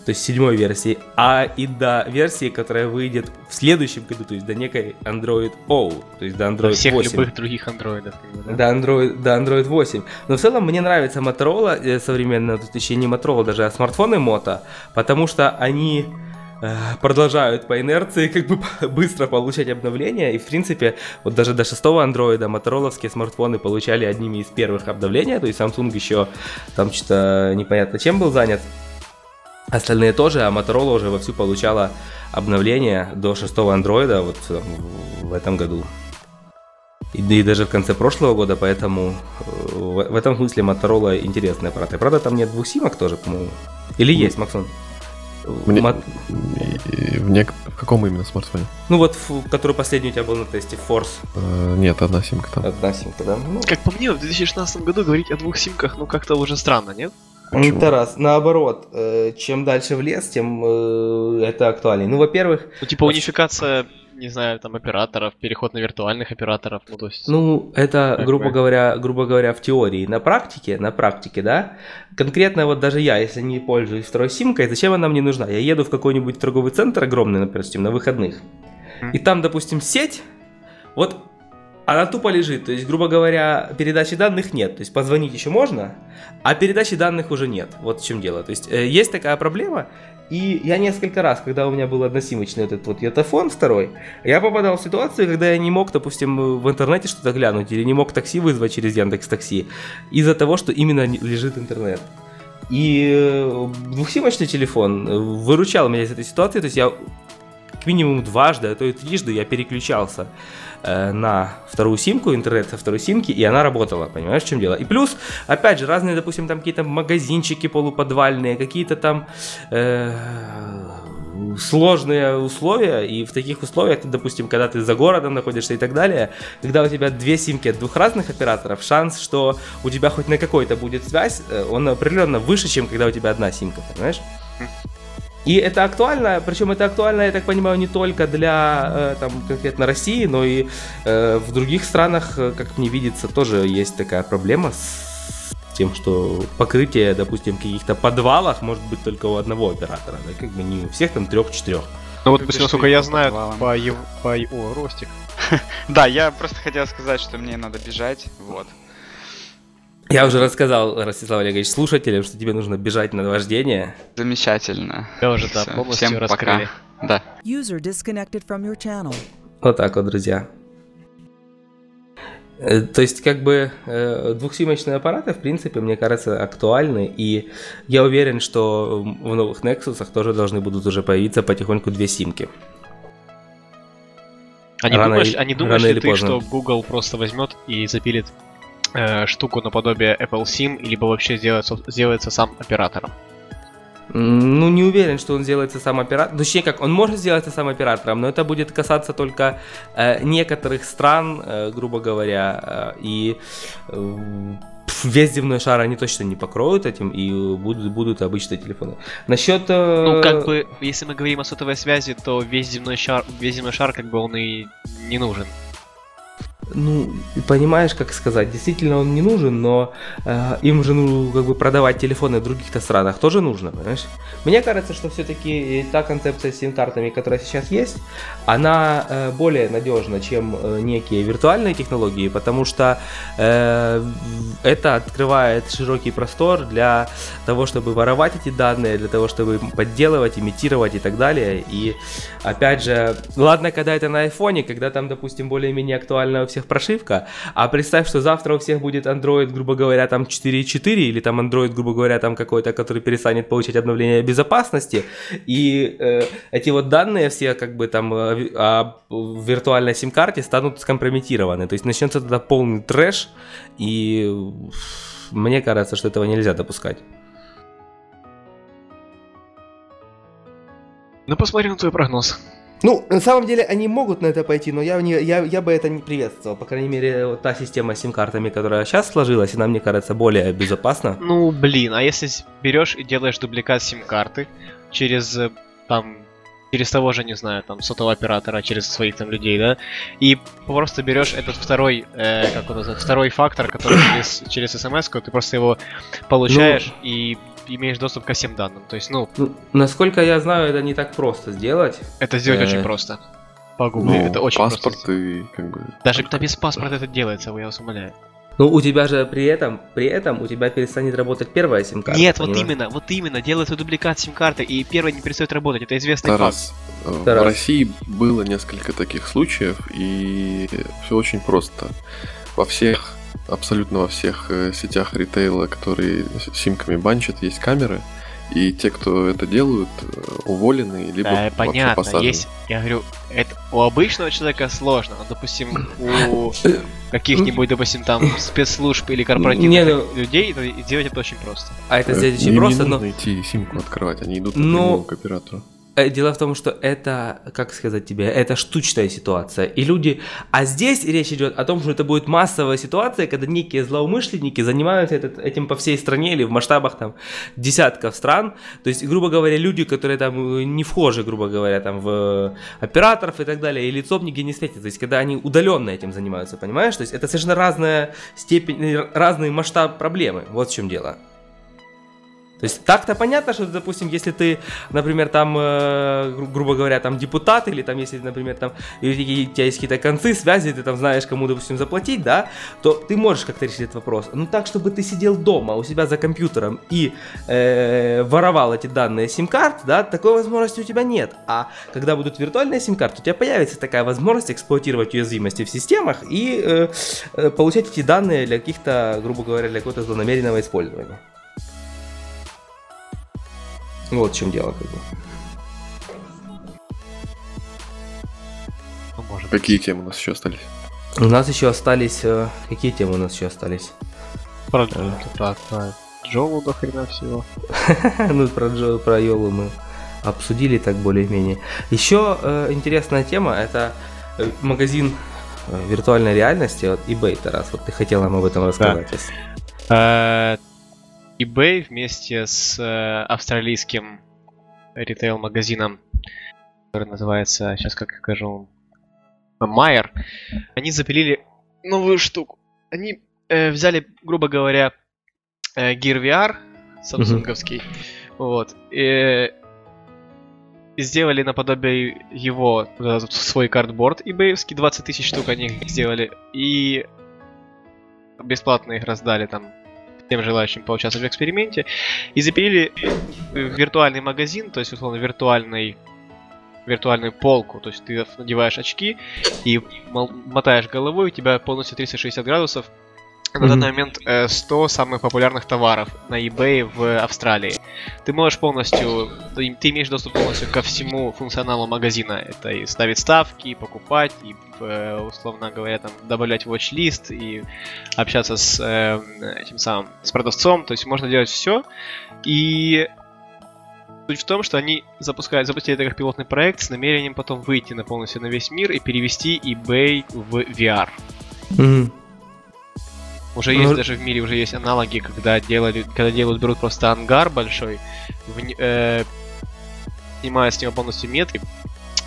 то есть седьмой версии, а и до версии, которая выйдет в следующем году, то есть до некой Android O, то есть до
До
Android
всех
8.
любых других бы, да?
До Android, до Android 8. Но в целом мне нравится Motorola э, современная, тут еще не Motorola даже, а смартфоны Moto, потому что они продолжают по инерции как бы быстро получать обновления. И в принципе, вот даже до шестого андроида мотороловские смартфоны получали одними из первых обновления. То есть Samsung еще там что-то непонятно чем был занят. Остальные тоже, а Motorola уже вовсю получала обновление до шестого андроида вот э, в этом году. И, и даже в конце прошлого года, поэтому э, в, в этом смысле Motorola интересный аппарат. И правда там нет двух симок тоже, по-моему. Или есть, Максон?
Мне- и В, нек- в каком именно смартфоне?
Ну вот, фу- который последний у тебя был на тесте, Force.
Э, Нет, одна симка там.
Одна симка, да? Ну,
Как по мне, в 2016 году говорить о двух симках, ну как-то уже странно, нет?
Почему?
Тарас, наоборот, э, чем дальше в лес, тем э, это актуальнее. Ну, во-первых,
Ну типа унификация, не знаю, там операторов, переход на виртуальных операторов, ну то есть...
Ну, это,
Как
грубо
бы.
говоря, грубо говоря, в теории. На практике, на практике, да, конкретно вот даже я, если не пользуюсь второй симкой, зачем она мне нужна? Я еду в какой-нибудь торговый центр огромный, например, на выходных, и там, допустим, сеть, вот она тупо лежит, то есть, грубо говоря, передачи данных нет, то есть позвонить еще можно, а передачи данных уже нет, вот в чем дело. То есть э, есть такая проблема, и я несколько раз, когда у меня был односимочный этот вот йотафон второй, я попадал в ситуацию, когда я не мог, допустим, в интернете что-то глянуть, или не мог такси вызвать через Яндекс Такси, из-за того, что именно лежит интернет. И э, двухсимочный телефон э, выручал меня из этой ситуации, то есть я минимум дважды, а то и трижды я переключался э, на вторую симку, интернет со второй симки, и она работала, понимаешь, в чем дело. И плюс, опять же, разные, допустим, там какие-то магазинчики полуподвальные, какие-то там э, сложные условия, и в таких условиях, допустим, когда ты за городом находишься и так далее, когда у тебя две симки от двух разных операторов, шанс, что у тебя хоть на какой-то будет связь, э, он определенно выше, чем когда у тебя одна симка, понимаешь? И это актуально, причем это актуально, я так понимаю, не только для э, там, конкретно России, но и э, в других странах, э, как мне видится, тоже есть такая проблема с тем, что покрытие, допустим, в каких-то подвалах может быть только у одного оператора, да, как бы не у всех там трех-четырех.
Ну вот,
бы
насколько я знаю,
подвалам.
по, ев... по... О, Ростик.
Да, я просто хотел сказать, что мне надо бежать, вот.
Я уже рассказал, Ростислав Олегович, слушателям, что тебе нужно бежать на вождение.
Замечательно.
Я уже, да, полностью
Всем
раскрыли.
пока. Да.
User disconnected from your channel.
Вот так вот, друзья. Э, То есть, как бы, э, двухсимочные аппараты, в принципе, мне кажется, актуальны. И я уверен, что в новых Nexus тоже должны будут уже появиться потихоньку две симки.
А не
Рано
думаешь,
или-
а не думаешь
рано
ли
или
ты,
поздно.
что Google просто возьмет и запилит э, штуку наподобие Apple SIM, либо вообще сделает, соб- сделается сам оператором?
Ну, не уверен, что он сделается сам оператором. Точнее, как, он может сделаться сам оператором, но это будет касаться только э, некоторых стран, э, грубо говоря, э, и э, весь земной шар они точно не покроют этим, и будут, будут обычные телефоны. Насчет... э,
Ну, как бы, если мы говорим о сотовой связи, то весь земной шар, весь земной шар, как бы он и не нужен.
Ну, понимаешь, как сказать, действительно он не нужен, но э, им же ну, как бы продавать телефоны в других-то странах тоже нужно, понимаешь? Мне кажется, что все-таки та концепция с сим-картами, которая сейчас есть, она э, более надежна, чем э, некие виртуальные технологии, потому что э, это открывает широкий простор для того, чтобы воровать эти данные, для того, чтобы подделывать, имитировать и так далее. И опять же, ладно, когда это на айфоне, когда там, допустим, более-менее актуально у всех прошивка, а представь, что завтра у всех будет Android, грубо говоря, там 4.4 или там Android, грубо говоря, там какой-то, который перестанет получать обновление безопасности, и э, эти вот данные все как бы там о виртуальной сим-карте станут скомпрометированы, то есть начнется тогда полный трэш, и мне кажется, что этого нельзя допускать.
Ну, посмотрим на твой прогноз.
Ну, на самом деле они могут на это пойти, но я, не, я, я бы это не приветствовал. По крайней мере, вот та система с сим-картами, которая сейчас сложилась, она, мне кажется, более безопасна.
Ну, блин, а если берешь и делаешь дубликат сим-карты через э, там через того же, не знаю, там, сотового оператора, через своих там людей, да, и просто берешь этот второй, э, как он называется, второй фактор, который через, через смс, ты просто его получаешь ну, и имеешь доступ ко всем данным. То есть, ну...
ну... Насколько я знаю, это не так просто сделать.
Это сделать э... очень просто. По Google. Ну, это очень
паспорт
просто.
и как бы...
Даже да, без паспорта это делается, я вас умоляю.
Ну, у тебя же при этом, при этом у тебя перестанет работать первая сим-карта.
Нет, понимаешь? вот именно, вот именно, делается дубликат сим-карты, и первая не перестает работать, это известный
Тарас, факт. Э, Тарас. В России было несколько таких случаев, и все очень просто. Во всех абсолютно во всех э, сетях ритейла, которые симками банчат, есть камеры. И те, кто это делают, э, уволены, либо
да, понятно, посажены. есть, я говорю, это у обычного человека сложно, но, допустим, у каких-нибудь, допустим, там спецслужб или корпоративных не, ну... людей делать это очень просто.
А это сделать очень просто, но...
идти симку открывать, они идут но... к оператору.
Э, дело в том, что это, как сказать тебе, это штучная ситуация. И люди... А здесь речь идет о том, что это будет массовая ситуация, когда некие злоумышленники занимаются этот, этим по всей стране или в масштабах там десятков стран. То есть, грубо говоря, люди, которые там э, не вхожи, грубо говоря, там в операторов и так далее, и лицом нигде не светят. То есть, когда они удаленно этим занимаются, понимаешь? То есть, это совершенно разная степень, разный масштаб проблемы. Вот в чем дело. То есть так-то понятно, что, допустим, если ты, например, там, э, гру- грубо говоря, там депутат, или там, если, например, там, у тебя есть какие-то концы, связи, ты там знаешь, кому, допустим, заплатить, да, то ты можешь как-то решить этот вопрос. Ну так, чтобы ты сидел дома у себя за компьютером и э, воровал эти данные сим-карт, да, такой возможности у тебя нет. А когда будут виртуальные сим-карты, у тебя появится такая возможность эксплуатировать уязвимости в системах и э, э, получать эти данные для каких-то, грубо говоря, для какого-то злонамеренного использования. Вот в чем дело, как бы.
Ну, может. Какие темы у нас еще остались?
У нас еще остались... Э, какие темы у нас еще остались?
Про, э. про, про Джолу до хрена всего.
ну, про Джо, про Йолу мы обсудили так более-менее. Еще э, интересная тема, это магазин виртуальной реальности от eBay, Тарас. Вот ты хотел нам об этом рассказать.
Да eBay вместе с э, австралийским ритейл-магазином, который называется, сейчас как скажу, Майер, они запилили новую штуку. Они э, взяли, грубо говоря, э, Gear VR, самсунговский, mm-hmm. вот, и, и сделали наподобие его свой картборд eBayевский, 20 тысяч штук они сделали, и бесплатно их раздали там тем желающим поучаствовать в эксперименте, и запилили виртуальный магазин, то есть, условно, виртуальный виртуальную полку, то есть ты надеваешь очки и мотаешь головой, у тебя полностью 360 градусов на данный момент 100 э, самых популярных товаров на eBay в Австралии. Ты можешь полностью, ты имеешь доступ полностью ко всему функционалу магазина. Это и ставить ставки, и покупать, и, э, условно говоря, там, добавлять watch-лист, и общаться с э, этим самым, с продавцом. То есть можно делать все. И Суть в том, что они запускают, запустили это как пилотный проект с намерением потом выйти на полностью на весь мир и перевести eBay в VR. Mm-hmm. Уже есть ну, даже в мире уже есть аналоги, когда делали, когда делают, берут просто ангар большой, в, э, снимают с него полностью метки,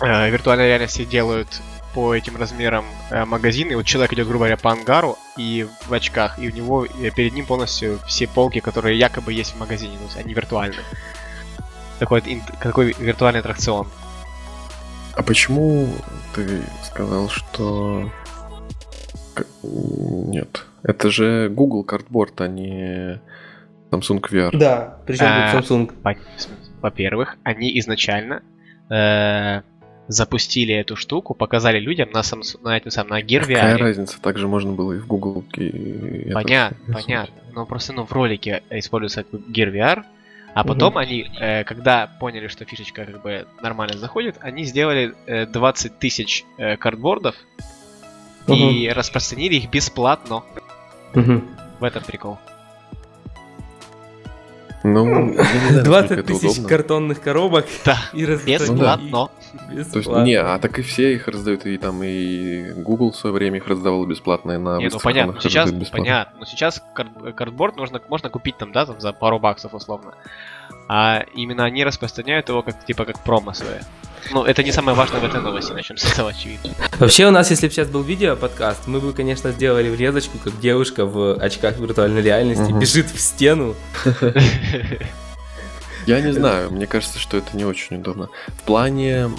э, виртуальной реальности делают по этим размерам э, магазин, и вот человек идет, грубо говоря, по ангару и в очках, и у него э, перед ним полностью все полки, которые якобы есть в магазине, то есть они виртуальны. Такой, какой виртуальный аттракцион.
А почему ты сказал, что... Нет. Это же Google Cardboard, а не Samsung VR.
Да, причем
А,
тут Samsung.
Во- Во-первых, они изначально э, запустили эту штуку, показали людям на, Samsung, на, этим самом, на Gear
Какая
VR.
разница? Также можно было и в Google. и
Понятно, понятно. Но просто ну, в ролике используется Gear VR, а потом они, э, когда поняли, что фишечка как бы нормально заходит, они сделали э, 20 тысяч э, картбордов и распространили их бесплатно.
Мгм.
В этом прикол.
Ну, я не знаю,
20
насколько это
тысяч
удобно.
картонных коробок
Да,
и распространили
бесплатно.
их
То есть,
бесплатно.
не, а так и все их раздают, и там и Google в свое время их раздавал бесплатно, и на
Не, ну понятно, сейчас
раздают бесплатно.
понятно, но сейчас кар- картборд можно, можно купить там, да, там за пару баксов условно. А именно они распространяют его как типа как промо свое. Ну, это не самое важное в этой новости, начнем с этого очевидно.
Вообще у нас, если бы сейчас был видео-подкаст, мы бы, конечно, сделали врезочку, как девушка в очках виртуальной реальности
Мгм.
бежит в стену.
Я не знаю, мне кажется, что это не очень удобно. В плане...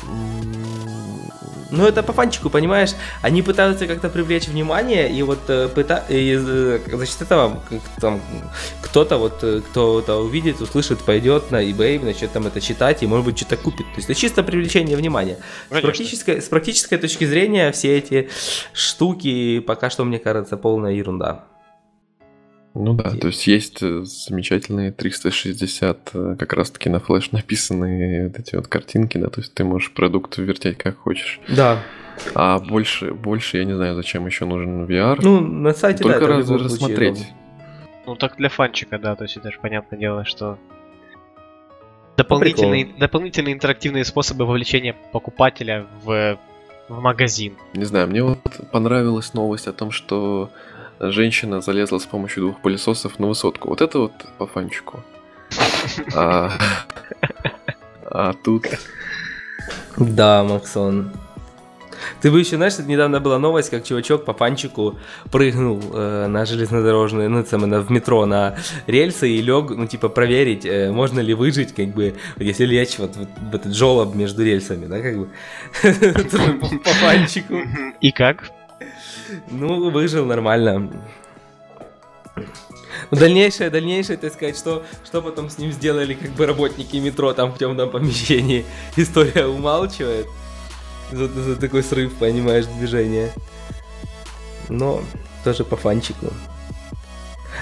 Ну, это по фанчику, понимаешь? Они пытаются как-то привлечь внимание, и вот э, пыта... и, э, за счет этого там, кто-то вот, э, кто это увидит, услышит, пойдет на eBay, начнет там это читать, и, может быть, что-то купит. То есть это чисто привлечение внимания. С практической, с практической точки зрения все эти штуки пока что, мне кажется, полная ерунда.
Ну да, то есть есть э, замечательные 360 э, как раз-таки на флеш написанные вот эти вот картинки, да, то есть ты можешь продукт вертеть как хочешь.
Да.
А больше, больше я не знаю, зачем еще нужен VR.
Ну, на сайте,
Только
да,
раз
случае
рассмотреть.
удобно.
Ну так для фанчика, да, то есть это же понятное дело, что дополнительные, дополнительные интерактивные способы вовлечения покупателя в, в магазин.
Не знаю, мне вот понравилась новость о том, что женщина залезла с помощью двух пылесосов на высотку. Вот это вот по фанчику. А, а тут...
Да, Максон. Ты бы еще, знаешь, недавно была новость, как чувачок по панчику прыгнул э, на железнодорожные, ну, самое, на- в метро на рельсы и лег, ну, типа, проверить, э, можно ли выжить, как бы, если лечь вот, вот в этот жолоб между рельсами, да, как бы, по по панчику.
И как?
Ну, выжил нормально. Ну, дальнейшее, дальнейшее, так сказать, что, что потом с ним сделали как бы работники метро там в темном помещении, история умалчивает за, за такой срыв, понимаешь, движения. Но тоже по фанчику.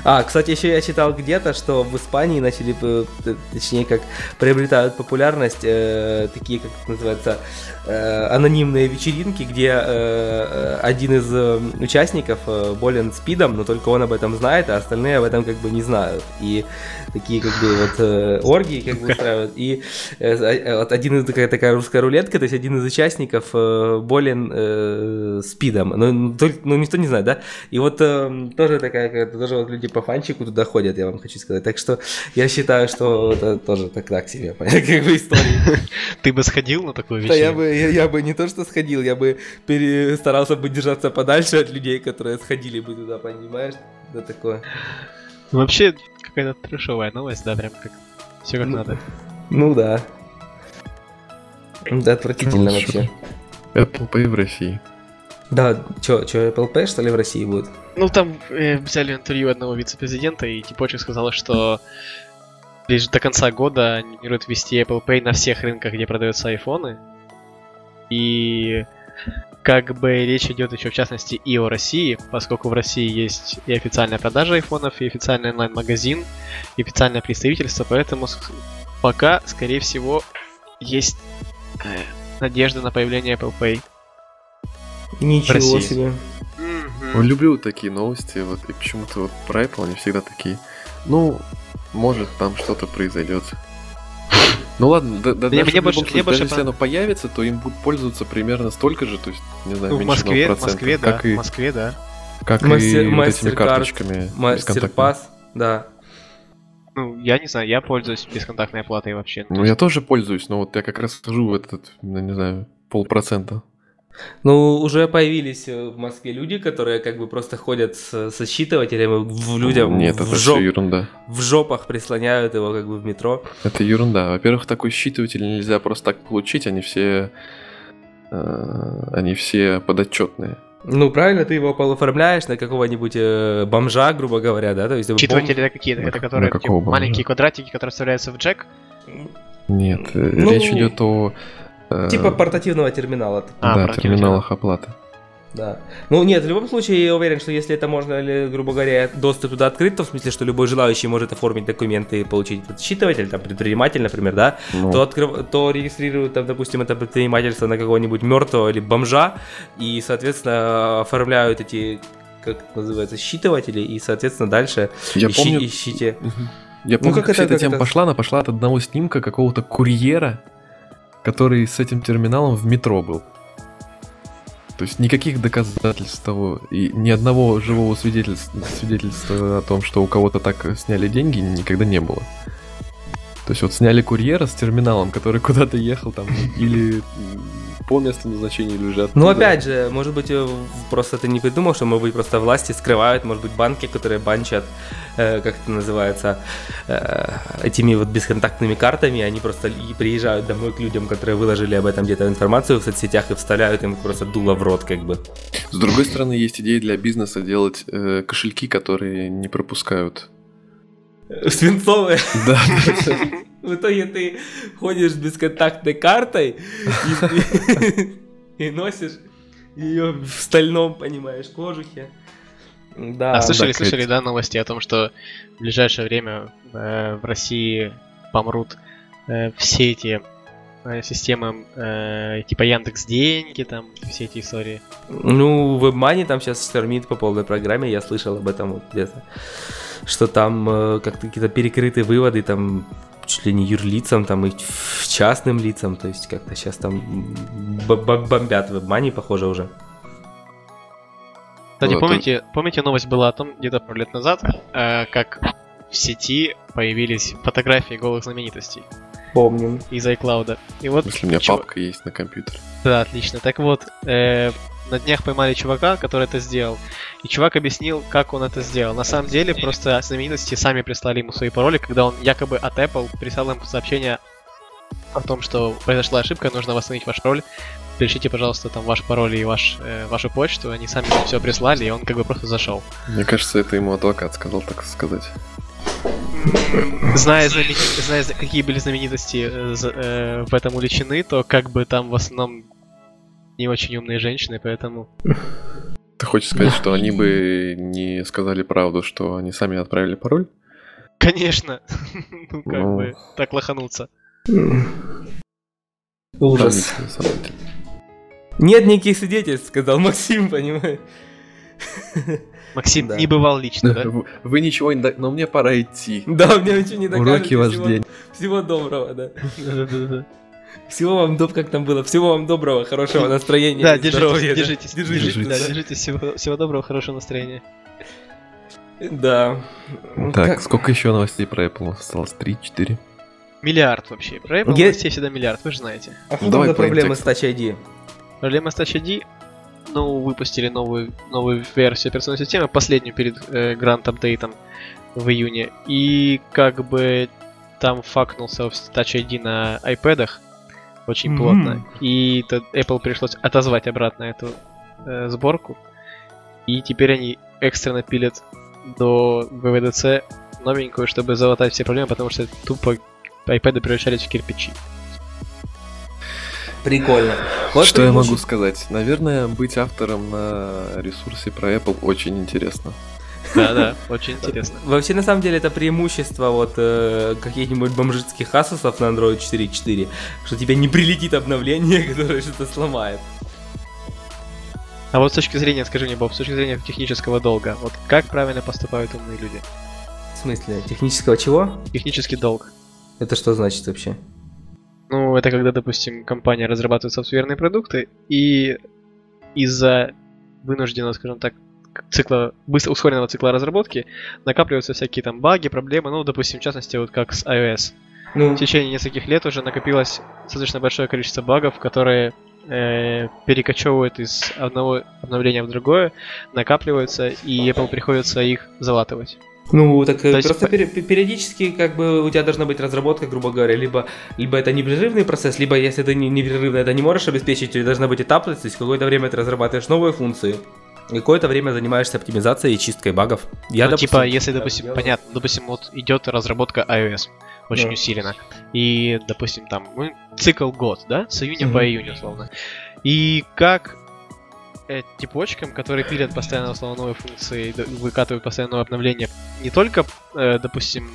А, кстати, еще я читал где-то, что в Испании начали, э, точнее, как приобретают популярность э, такие, как это называется, э, анонимные вечеринки, где э, э, один из э, участников болен спидом, но только он об этом знает, а остальные об этом как бы не знают. И такие как бы вот э, оргии как бы устраивают. И э, э, вот один из такая, такая русская рулетка, то есть один из участников э, болен э, спидом, только- но никто не знает, да? И вот э, тоже такая, тоже вот люди по фанчику туда ходят, я вам хочу сказать. Так что я считаю, что это тоже так, так себе, как бы история.
Ты бы сходил на такую
Да, я бы, я, я бы не то что сходил, я бы пере- старался бы держаться подальше от людей, которые сходили бы туда, понимаешь? Да такое.
Ну, Вообще, какая-то трешовая новость, да, прям как все как
Ну,
надо.
Ну да. Да, отвратительно
Ну,
вообще.
Apple Pay в России.
Да, чё, чё, Apple Pay, что ли, в России будет?
Ну, там э, взяли интервью одного вице-президента, и Типочек сказал, что лишь до конца года они планируют ввести Apple Pay на всех рынках, где продаются айфоны. И как бы речь идет еще в частности и о России, поскольку в России есть и официальная продажа айфонов, и официальный онлайн-магазин, и официальное представительство, поэтому пока, скорее всего, есть э, надежда на появление Apple Pay.
Ничего себе.
Ну, люблю такие новости, вот, и почему-то вот про Apple они всегда такие. Ну, может, там что-то произойдет. Ну ладно, да, да,
Мне-
даже,
мне
в
больше- мне
случае,
больше
даже если оно появится, то им будет пользоваться примерно столько же, то есть, не знаю,
Ну, в
меньше
Москве, в
1%,
Москве, да,
как и,
в Москве, да.
как
Мастер-
и вот этими карточками.
Мастер-пас, да.
Ну, я не знаю, я пользуюсь бесконтактной оплатой вообще.
Ну, я тоже пользуюсь, но вот я как раз хожу в этот, ну, не знаю, полпроцента.
Ну, уже появились э, в Москве люди, которые как бы просто ходят с, со считывателем и в людям
Нет,
в,
это
жоп-
все ерунда.
в жопах прислоняют его как бы в метро.
Это ерунда. Во-первых, такой считыватель нельзя просто так получить, они все... э, Они все подотчетные.
Ну, правильно, ты его оформляешь на какого-нибудь э, бомжа, грубо говоря, да? То есть бом-
Считыватели это какие-то, это которые
на какого
такие
бомжа?
маленькие квадратики, которые вставляются в джек.
Нет,
Ну,
речь идет о... э,
Типа портативного терминала.
А,
да, терминалах оплаты.
Да. Ну нет, в любом случае я уверен, что если это можно, или, грубо говоря, доступ туда открыт, то в смысле, что любой желающий может оформить документы и получить этот считыватель, там, предприниматель, например, да,
Ну,
то, открыв... то регистрируют, там, допустим, это предпринимательство на какого-нибудь мертвого или бомжа, и, соответственно, оформляют эти, как это называется, считыватели, и, соответственно, дальше
я
ищи-
помню,
ищите.
Я
Ну,
помню,
как
как, вся
это-
эта
как
тема
это-
пошла, она пошла от одного снимка какого-то курьера, который с этим терминалом в метро был. То есть никаких доказательств того, и ни одного живого свидетельства, свидетельства о том, что у кого-то так сняли деньги, никогда не было. То есть вот сняли курьера с терминалом, который куда-то ехал там, или по месту назначения, или уже
Ну,
оттуда.
опять же, может быть, э, просто ты не придумал, что, может быть, просто власти скрывают, может быть, банки, которые банчат, э, как это называется, э, этими вот бесконтактными картами, они просто и приезжают домой к людям, которые выложили об этом где-то информацию в соцсетях и вставляют им просто дуло в рот, как бы.
С другой стороны, есть идея для бизнеса делать э, кошельки, которые не пропускают.
Свинцовые.
Да,
В итоге ты ходишь с бесконтактной картой и, носишь ее в стальном, понимаешь, кожухе. Да.
А слышали,
да,
слышали, да, новости о том, что в ближайшее время э, в России помрут э, все эти э, системы э, типа Яндекс Деньги, там все эти истории.
Ну, WebMoney там сейчас штормит по полной программе, я слышал об этом вот где-то. Что там э, как-то какие-то перекрыты выводы, там чуть ли не юрлицам, там и частным лицам, то есть как-то сейчас там бомбят WebMoney, похоже, уже.
Кстати,
Вот,
помните, помните новость была о том, где-то пару лет назад, э, как в сети появились фотографии голых знаменитостей
Помним.
из iCloud. И вот
Если у меня
чё-
папка есть на компьютере.
Да, отлично. Так вот, э, на днях поймали чувака, который это сделал. И чувак объяснил, как он это сделал. На самом деле, просто знаменитости сами прислали ему свои пароли, когда он якобы от Apple прислал им сообщение о том, что произошла ошибка, нужно восстановить ваш пароль. Пишите, пожалуйста, там ваш пароль и ваш, э, вашу почту. Они сами все прислали, и он как бы просто зашел.
Мне кажется, это ему адвокат сказал, так сказать.
Зная, знамени- зная, зна- какие были знаменитости э, э, в этом увлечены, то как бы там в основном не очень умные женщины, поэтому
Ты хочешь сказать, что они бы не сказали правду, что они сами отправили пароль?
Конечно. ну, как
Ну.
бы, так лохануться.
Ужас. Нет никаких свидетельств, сказал Максим, понимаешь?
Максим
Да.
не бывал лично, да?
Вы- Вы ничего не... Но мне пора идти.
Да, мне ничего не докажете.
Уроки
всего-
вождения.
Всего доброго, да.
Да-да-да.
Всего вам доб, как там было, всего вам доброго, хорошего настроения,
Да, держитесь,
да.
держитесь,
держитесь,
да, держитесь, всего, всего доброго, хорошего настроения.
Да.
Так,
Как-
сколько еще новостей про Apple осталось? Три, четыре?
Миллиард вообще. Про Apple
Я-
новостей всегда миллиард, вы же знаете.
А что
Ну,
там
давай
за
по
проблемы с. Touch ID?
Проблема с Touch ID, ну, выпустили новую, новую версию операционной системы, последнюю перед э, Grand Update в июне. И как бы там факнулся Touch ID на iPad очень
Мгм.
плотно. И Apple пришлось отозвать обратно эту э, сборку. И теперь они экстренно пилят до WWDC новенькую, чтобы залатать все проблемы, потому что тупо iPad превращались в кирпичи.
Прикольно. Вот
Что я могу сказать? Наверное, быть автором на ресурсе про Apple очень интересно.
Да-да, очень интересно.
Вообще, на самом деле, это преимущество вот э, каких-нибудь бомжицких асусов на Android 4.4, что тебе не прилетит обновление, которое что-то сломает.
А вот с точки зрения, скажи мне, Боб, с точки зрения технического долга, вот как правильно поступают умные люди?
В смысле, технического чего?
Технический долг.
Это что значит вообще?
Ну, это когда, допустим, компания разрабатывает софтверные продукты, и из-за вынужденного, скажем так, цикла, быстро ускоренного цикла разработки накапливаются всякие там баги, проблемы, ну, допустим, в частности, вот как с iOS.
Ну,
В течение нескольких лет уже накопилось достаточно большое количество багов, которые э, перекочевывают из одного обновления в другое, накапливаются, и Apple приходится их залатывать.
Ну, так
То есть
просто пери- периодически, как бы, у тебя должна быть разработка, грубо говоря, либо, либо это непрерывный процесс, либо если ты не- непрерывно это не можешь обеспечить, у тебя должна быть этапность, то есть какое-то время ты разрабатываешь новые функции, и какое-то время занимаешься оптимизацией и чисткой багов. Я,
ну,
допустим,
типа, если, допустим,
делаю.
понятно, допустим, вот идет разработка iOS очень
Да.
усиленно, и, допустим, там ну, цикл год, да, с июня
Мгм.
по июнь, условно. И как э, типочкам, которые пилят постоянно условно новые функции, выкатывают постоянно новые обновления, не только, э, допустим,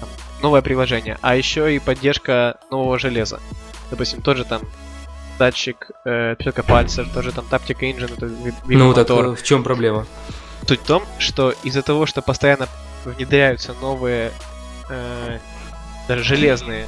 там, новое приложение, а еще и поддержка нового железа. Допустим, тоже там датчик э, отпечатка пальцев, тоже там Taptic Engine, это
Ну, так
видеомотор.
э, в чем проблема?
Суть в том, что из-за того, что постоянно внедряются новые, э, даже железные.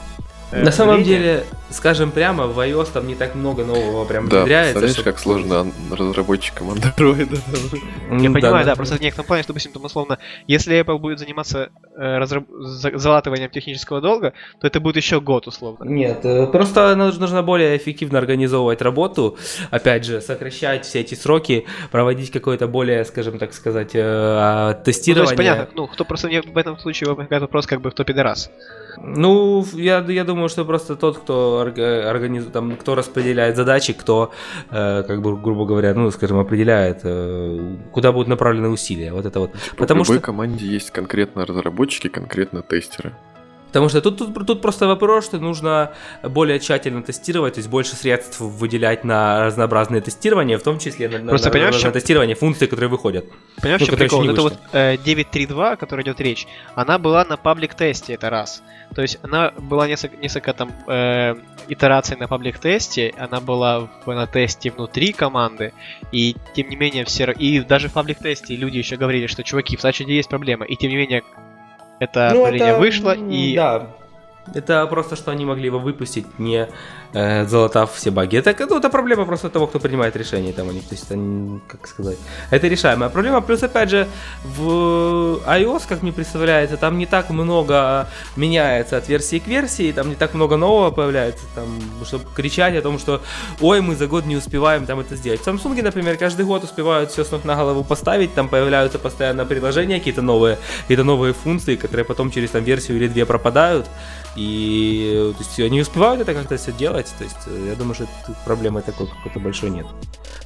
Э,
На самом деле, скажем прямо, в iOS там не так много нового прям
Да,
внедряется.
представляешь,
чтоб-
как сложно разработчикам андроида.
М,
Я понимаю, да, просто в некотором плане, что, допустим, там, условно, если Apple будет заниматься э, разраб- за- залатыванием технического долга, то это будет еще год, условно.
Нет, э, просто нужно нужно более эффективно организовывать работу, опять же, сокращать все эти сроки, проводить какое-то более, скажем так сказать, э,
Ну, то
тестирование.
есть, понятно, ну, кто просто мне в этом случае возникает вопрос, как бы, кто пидорас.
Ну, я, я думаю, что просто тот, кто организует, там, кто распределяет задачи, кто, э, как бы, грубо говоря, ну, скажем, определяет, э, куда будут направлены усилия. Вот это вот. Потому
в любой
что-
команде есть конкретно разработчики, конкретно тестеры.
Потому что тут, тут, тут просто вопрос, что нужно более тщательно тестировать, то есть больше средств выделять на разнообразные тестирования, в том числе на, на-
Просто
на-
понимаешь,
на
чем-
тестирование функций, которые выходят.
Понимаешь,
Ну,
в чем прикол? Вот это вот э, 9.3.2, о которой идет речь, она была на паблик тесте, это раз. То есть она была несколько, несколько там э, итераций на паблик тесте, она была в- на тесте внутри команды, и тем не менее все... И даже в паблик тесте люди еще говорили, что чуваки, в Сачиде есть проблема, и тем не менее это обновление вышло,
м,
и
Да. Это просто, что они могли его выпустить, не э, залатав все баги. Это, ну, это проблема просто того, кто принимает решение там у них. То есть, они, как сказать, это решаемая проблема. Плюс, опять же, в iOS, как мне представляется, там не так много меняется от версии к версии, там не так много нового появляется, там, чтобы кричать о том, что ой, мы за год не успеваем там это сделать. В Samsung, например, каждый год успевают все с ног на голову поставить, там появляются постоянно приложения какие-то новые, какие-то новые функции, которые потом через там версию или две пропадают, и то есть, они успевают это как-то все делать, то есть э, я думаю, что проблемы такой какой-то большой нет.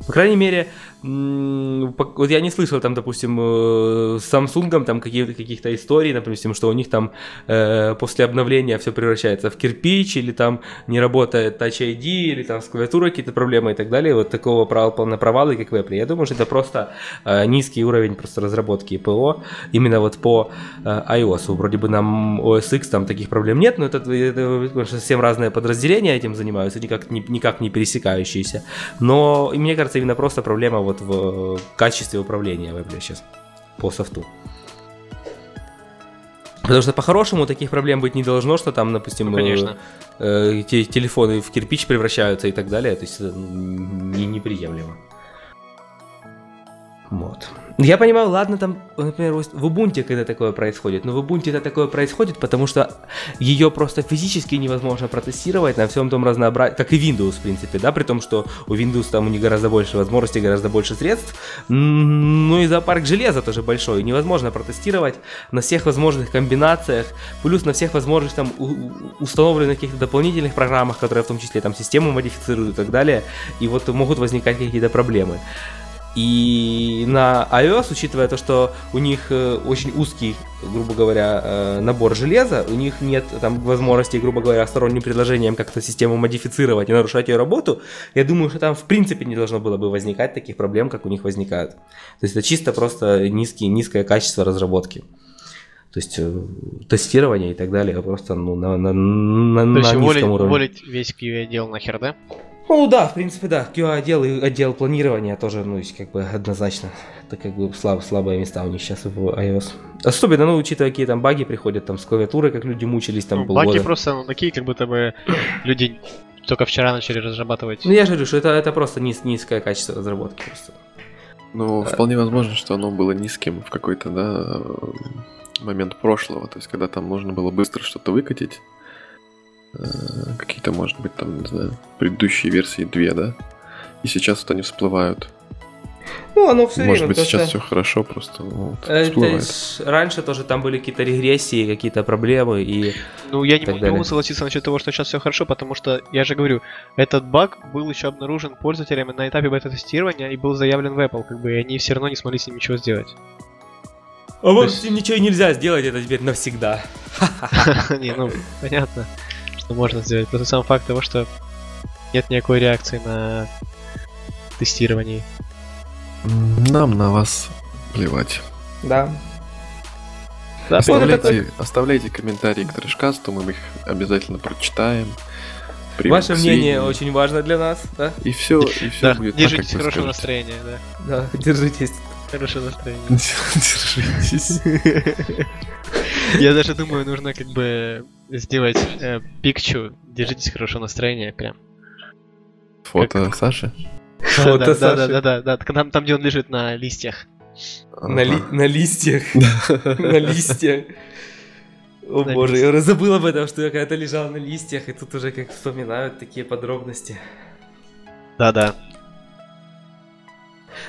По крайней мере, вот я не слышал там, допустим, э, с Samsung там каких- каких-то историй, допустим, что у них там э, после обновления все превращается в кирпич, или там не работает Touch ID, или там с клавиатурой какие-то проблемы и так далее. Вот такого права на провалы, как в Apple. Я думаю, что это просто э, низкий уровень просто разработки ПО именно вот по э, iOS. Вроде бы нам OS X там таких проблем нет, но это, это совсем разные подразделения этим занимаются, никак не, никак не пересекающиеся. Но мне кажется, именно просто проблема вот в качестве управления в Apple сейчас по софту. Потому что по-хорошему таких проблем быть не должно, что там, допустим,
Ну, конечно.
э, э, те- телефоны в кирпич превращаются и так далее. То есть это не, неприемлемо. Вот. Я понимаю, ладно, там, например, в Ubuntu, когда такое происходит, но в Ubuntu это такое происходит, потому что ее просто физически невозможно протестировать на всем том разнообразии, как и Windows, в принципе, да, при том, что у Windows там у них гораздо больше возможностей, гораздо больше средств, ну и зоопарк железа тоже большой, невозможно протестировать на всех возможных комбинациях, плюс на всех возможных там установленных каких-то дополнительных программах, которые в том числе там систему модифицируют и так далее, и вот могут возникать какие-то проблемы. И на iOS, учитывая то, что у них э, очень узкий, грубо говоря, э, набор железа, у них нет там возможности, грубо говоря, сторонним предложением как-то систему модифицировать и нарушать ее работу, я думаю, что там в принципе не должно было бы возникать таких проблем, как у них возникают. То есть это чисто просто низкий, низкое качество разработки. То есть э, тестирование и так далее просто ну, на, на, на,
То
на
есть
низком
уволить,
уровне.
уволить весь QA отдел нахер, да?
Ну да, в принципе, да. QA-отдел и отдел планирования тоже, ну, есть как бы однозначно. Это как бы слаб, слабые места у них сейчас в iOS. Особенно, ну, учитывая, какие там баги приходят там с клавиатурой, как люди мучились там
Ну,
полгода.
баги просто ну, такие, как будто бы люди только вчера начали разрабатывать.
Ну, я же говорю, что это, это просто низ, низкое качество разработки просто.
Ну, вполне возможно, что оно было низким в какой-то, да, момент прошлого. То есть, когда там нужно было быстро что-то выкатить. Э, Какие-то, может быть, там, не знаю, предыдущие версии 2, да? И сейчас вот они всплывают.
Ну, оно все
Может
время
быть, сейчас все хорошо, просто ну, вот,
Э,
всплывает.
есть раньше тоже там были какие-то регрессии, какие-то проблемы, и
Ну, я не могу
далее.
согласиться насчет того, что сейчас все хорошо, потому что, я же говорю, этот баг был еще обнаружен пользователями на этапе бета-тестирования и был заявлен в Apple, как бы, и они все равно не смогли с ним ничего сделать.
А вот
есть-
ничего и нельзя сделать, это теперь навсегда.
Не, ну, понятно, что можно сделать. Просто сам факт того, что нет никакой реакции на тестирование.
Нам на вас плевать.
Да.
Да,
Оставляйте, оставляйте комментарии к трэшкасту, мы их обязательно прочитаем. примем
Ваше мнение очень важно для нас, да?
И все, и все
Да,
будет так,
держитесь,
вы
хорошего настроения, да.
Да, держитесь.
Хорошее настроение.
Держитесь.
Я даже думаю, нужно как бы сделать э, пикчу. Держитесь хорошего настроения, прям.
Фото Саши.
Фото
да, да,
Саши.
да, да, да, да, так Там, там, где он лежит на листьях.
На, ли- на листьях. На листьях. О
На
боже,
листьях.
я забыл об этом, что я когда-то лежал на листьях, и тут уже как вспоминают такие подробности.
Да, да.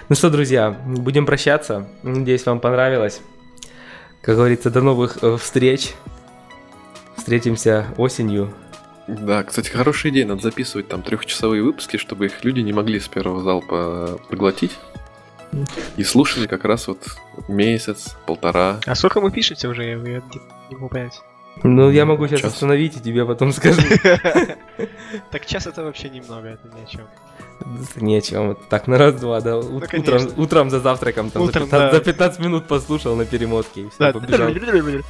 Ну что, друзья, будем прощаться. Надеюсь, вам понравилось. Как говорится, до новых э, встреч. Встретимся осенью.
Да, кстати, хорошая идея, надо записывать там трехчасовые выпуски, чтобы их люди не могли с первого залпа проглотить. И слушали как раз вот месяц, полтора.
А сколько мы пишемся уже? Я, я не, могу понять.
Ну, я могу сейчас
Час.
остановить и тебе потом скажу.
Так час это вообще немного, это ни о чем.
Нечего. Вот так, на раз-два, да. У-
конечно.
утром, за завтраком там за
Утром,
15,
да.
за 15 минут послушал на перемотке и все, побежал.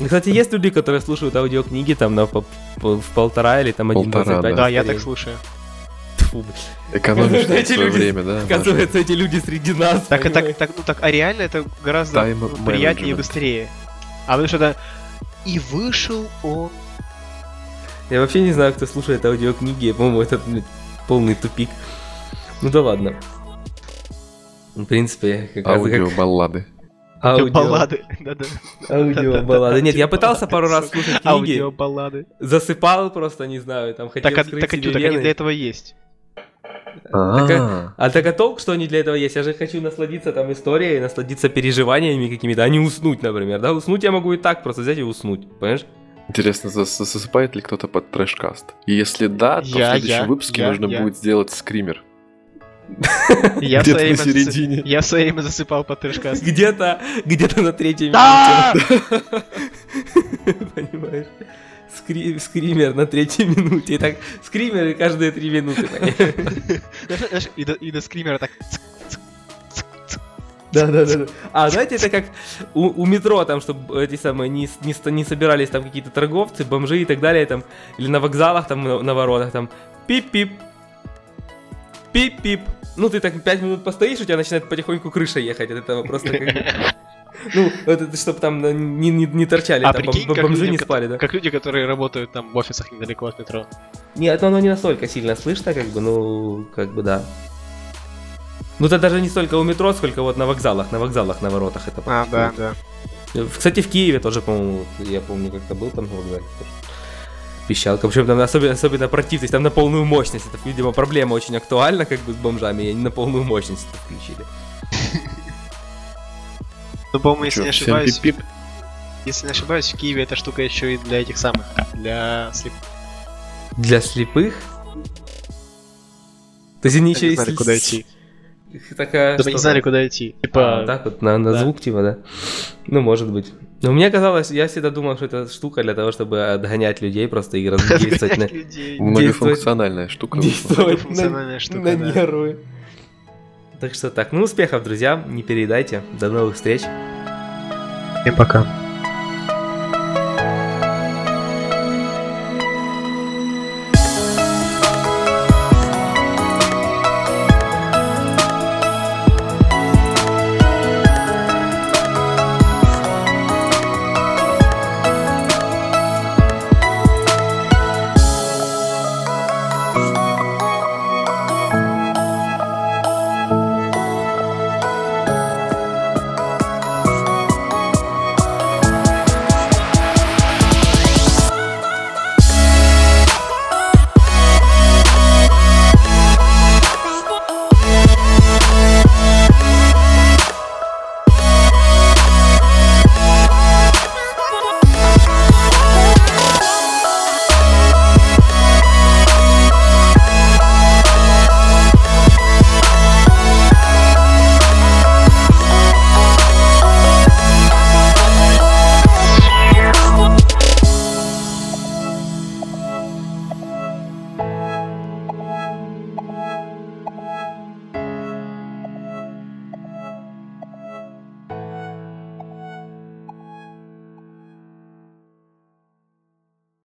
Ну, Кстати, есть люди, которые слушают аудиокниги там на по- по- в полтора или там 1.25.
Да,
Да, я так слушаю.
Тьфу.
Экономишь
Эти
свое
люди,
время, да?
Оказывается, эти люди среди нас.
Так,
понимаешь?
так, так, ну так, а реально это гораздо
Time
приятнее и быстрее. А потому что это и вышел он.
Я вообще не знаю, кто слушает аудиокниги. По-моему, это полный тупик. Ну да ладно. В принципе, как раз как
Аудио-баллады.
аудио,
Баллады. Да-да.
аудио баллады. Нет, я пытался пару раз слушать книги,
Аудио баллады.
засыпал просто, не знаю, там хотел
Так, а, так, а
себе
так они для этого есть.
А,
А так а толк, что они для этого есть? Я же хочу насладиться там историей, насладиться переживаниями какими-то, а не уснуть, например. Да, уснуть я могу и так, просто взять и уснуть, понимаешь?
Интересно, зас- засыпает ли кто-то под трэшкаст? И если да, то
Я,
в следующем
я,
выпуске
я,
нужно
я.
будет сделать скример.
Я
Где-то на середине.
я в свое время засыпал под трешкаст.
Где-то, где-то на третьей минуте. Понимаешь? Скри- скример на третьей минуте. И так, скримеры каждые три минуты.
И до и до скримера так...
Да, да, да. А знаете, это как у, у метро, там, чтобы эти самые не, не, не собирались там какие-то торговцы, бомжи и так далее, там, или на вокзалах, там, на, на воротах, там, пип-пип, пип-пип. Ну, ты так пять минут постоишь, у тебя начинает потихоньку крыша ехать от этого просто как бы. Ну, это, чтобы там не, не, не торчали,
А
там
прикинь,
бом-
как
бомжи
людям,
не спали, да?
Как люди, которые работают там в офисах недалеко от метро.
Нет, оно не настолько сильно слышно, как бы, ну, как бы, да. Ну, это даже не столько у метро, сколько вот на вокзалах, на вокзалах, на воротах это
А, да, да.
Кстати, в Киеве тоже, по-моему, я помню, как-то был там на вокзале. тоже. Пищалка. Причем там особенно, особенно против, то есть там на полную мощность. Это, видимо, проблема очень актуальна, как бы с бомжами, и они на полную мощность это включили.
Ну, по-моему, если не ошибаюсь, если не ошибаюсь, в Киеве эта штука еще и для этих самых, для слеп...
Для слепых? То есть они еще
не
и
знали,
с-
куда идти.
Такая
не
что-то-
знали, куда идти. Типа,
А, так вот, на, на
да.
звук, типа, да? Ну, может быть. Но мне казалось, я всегда думал, что это штука для того, чтобы отгонять людей просто и раздействовать на,
людей.
Многофункциональная штука.
Многофункциональная
на,
штука,
на нервы. Так что так, ну успехов, друзья, не переедайте, до новых встреч.
Всем пока.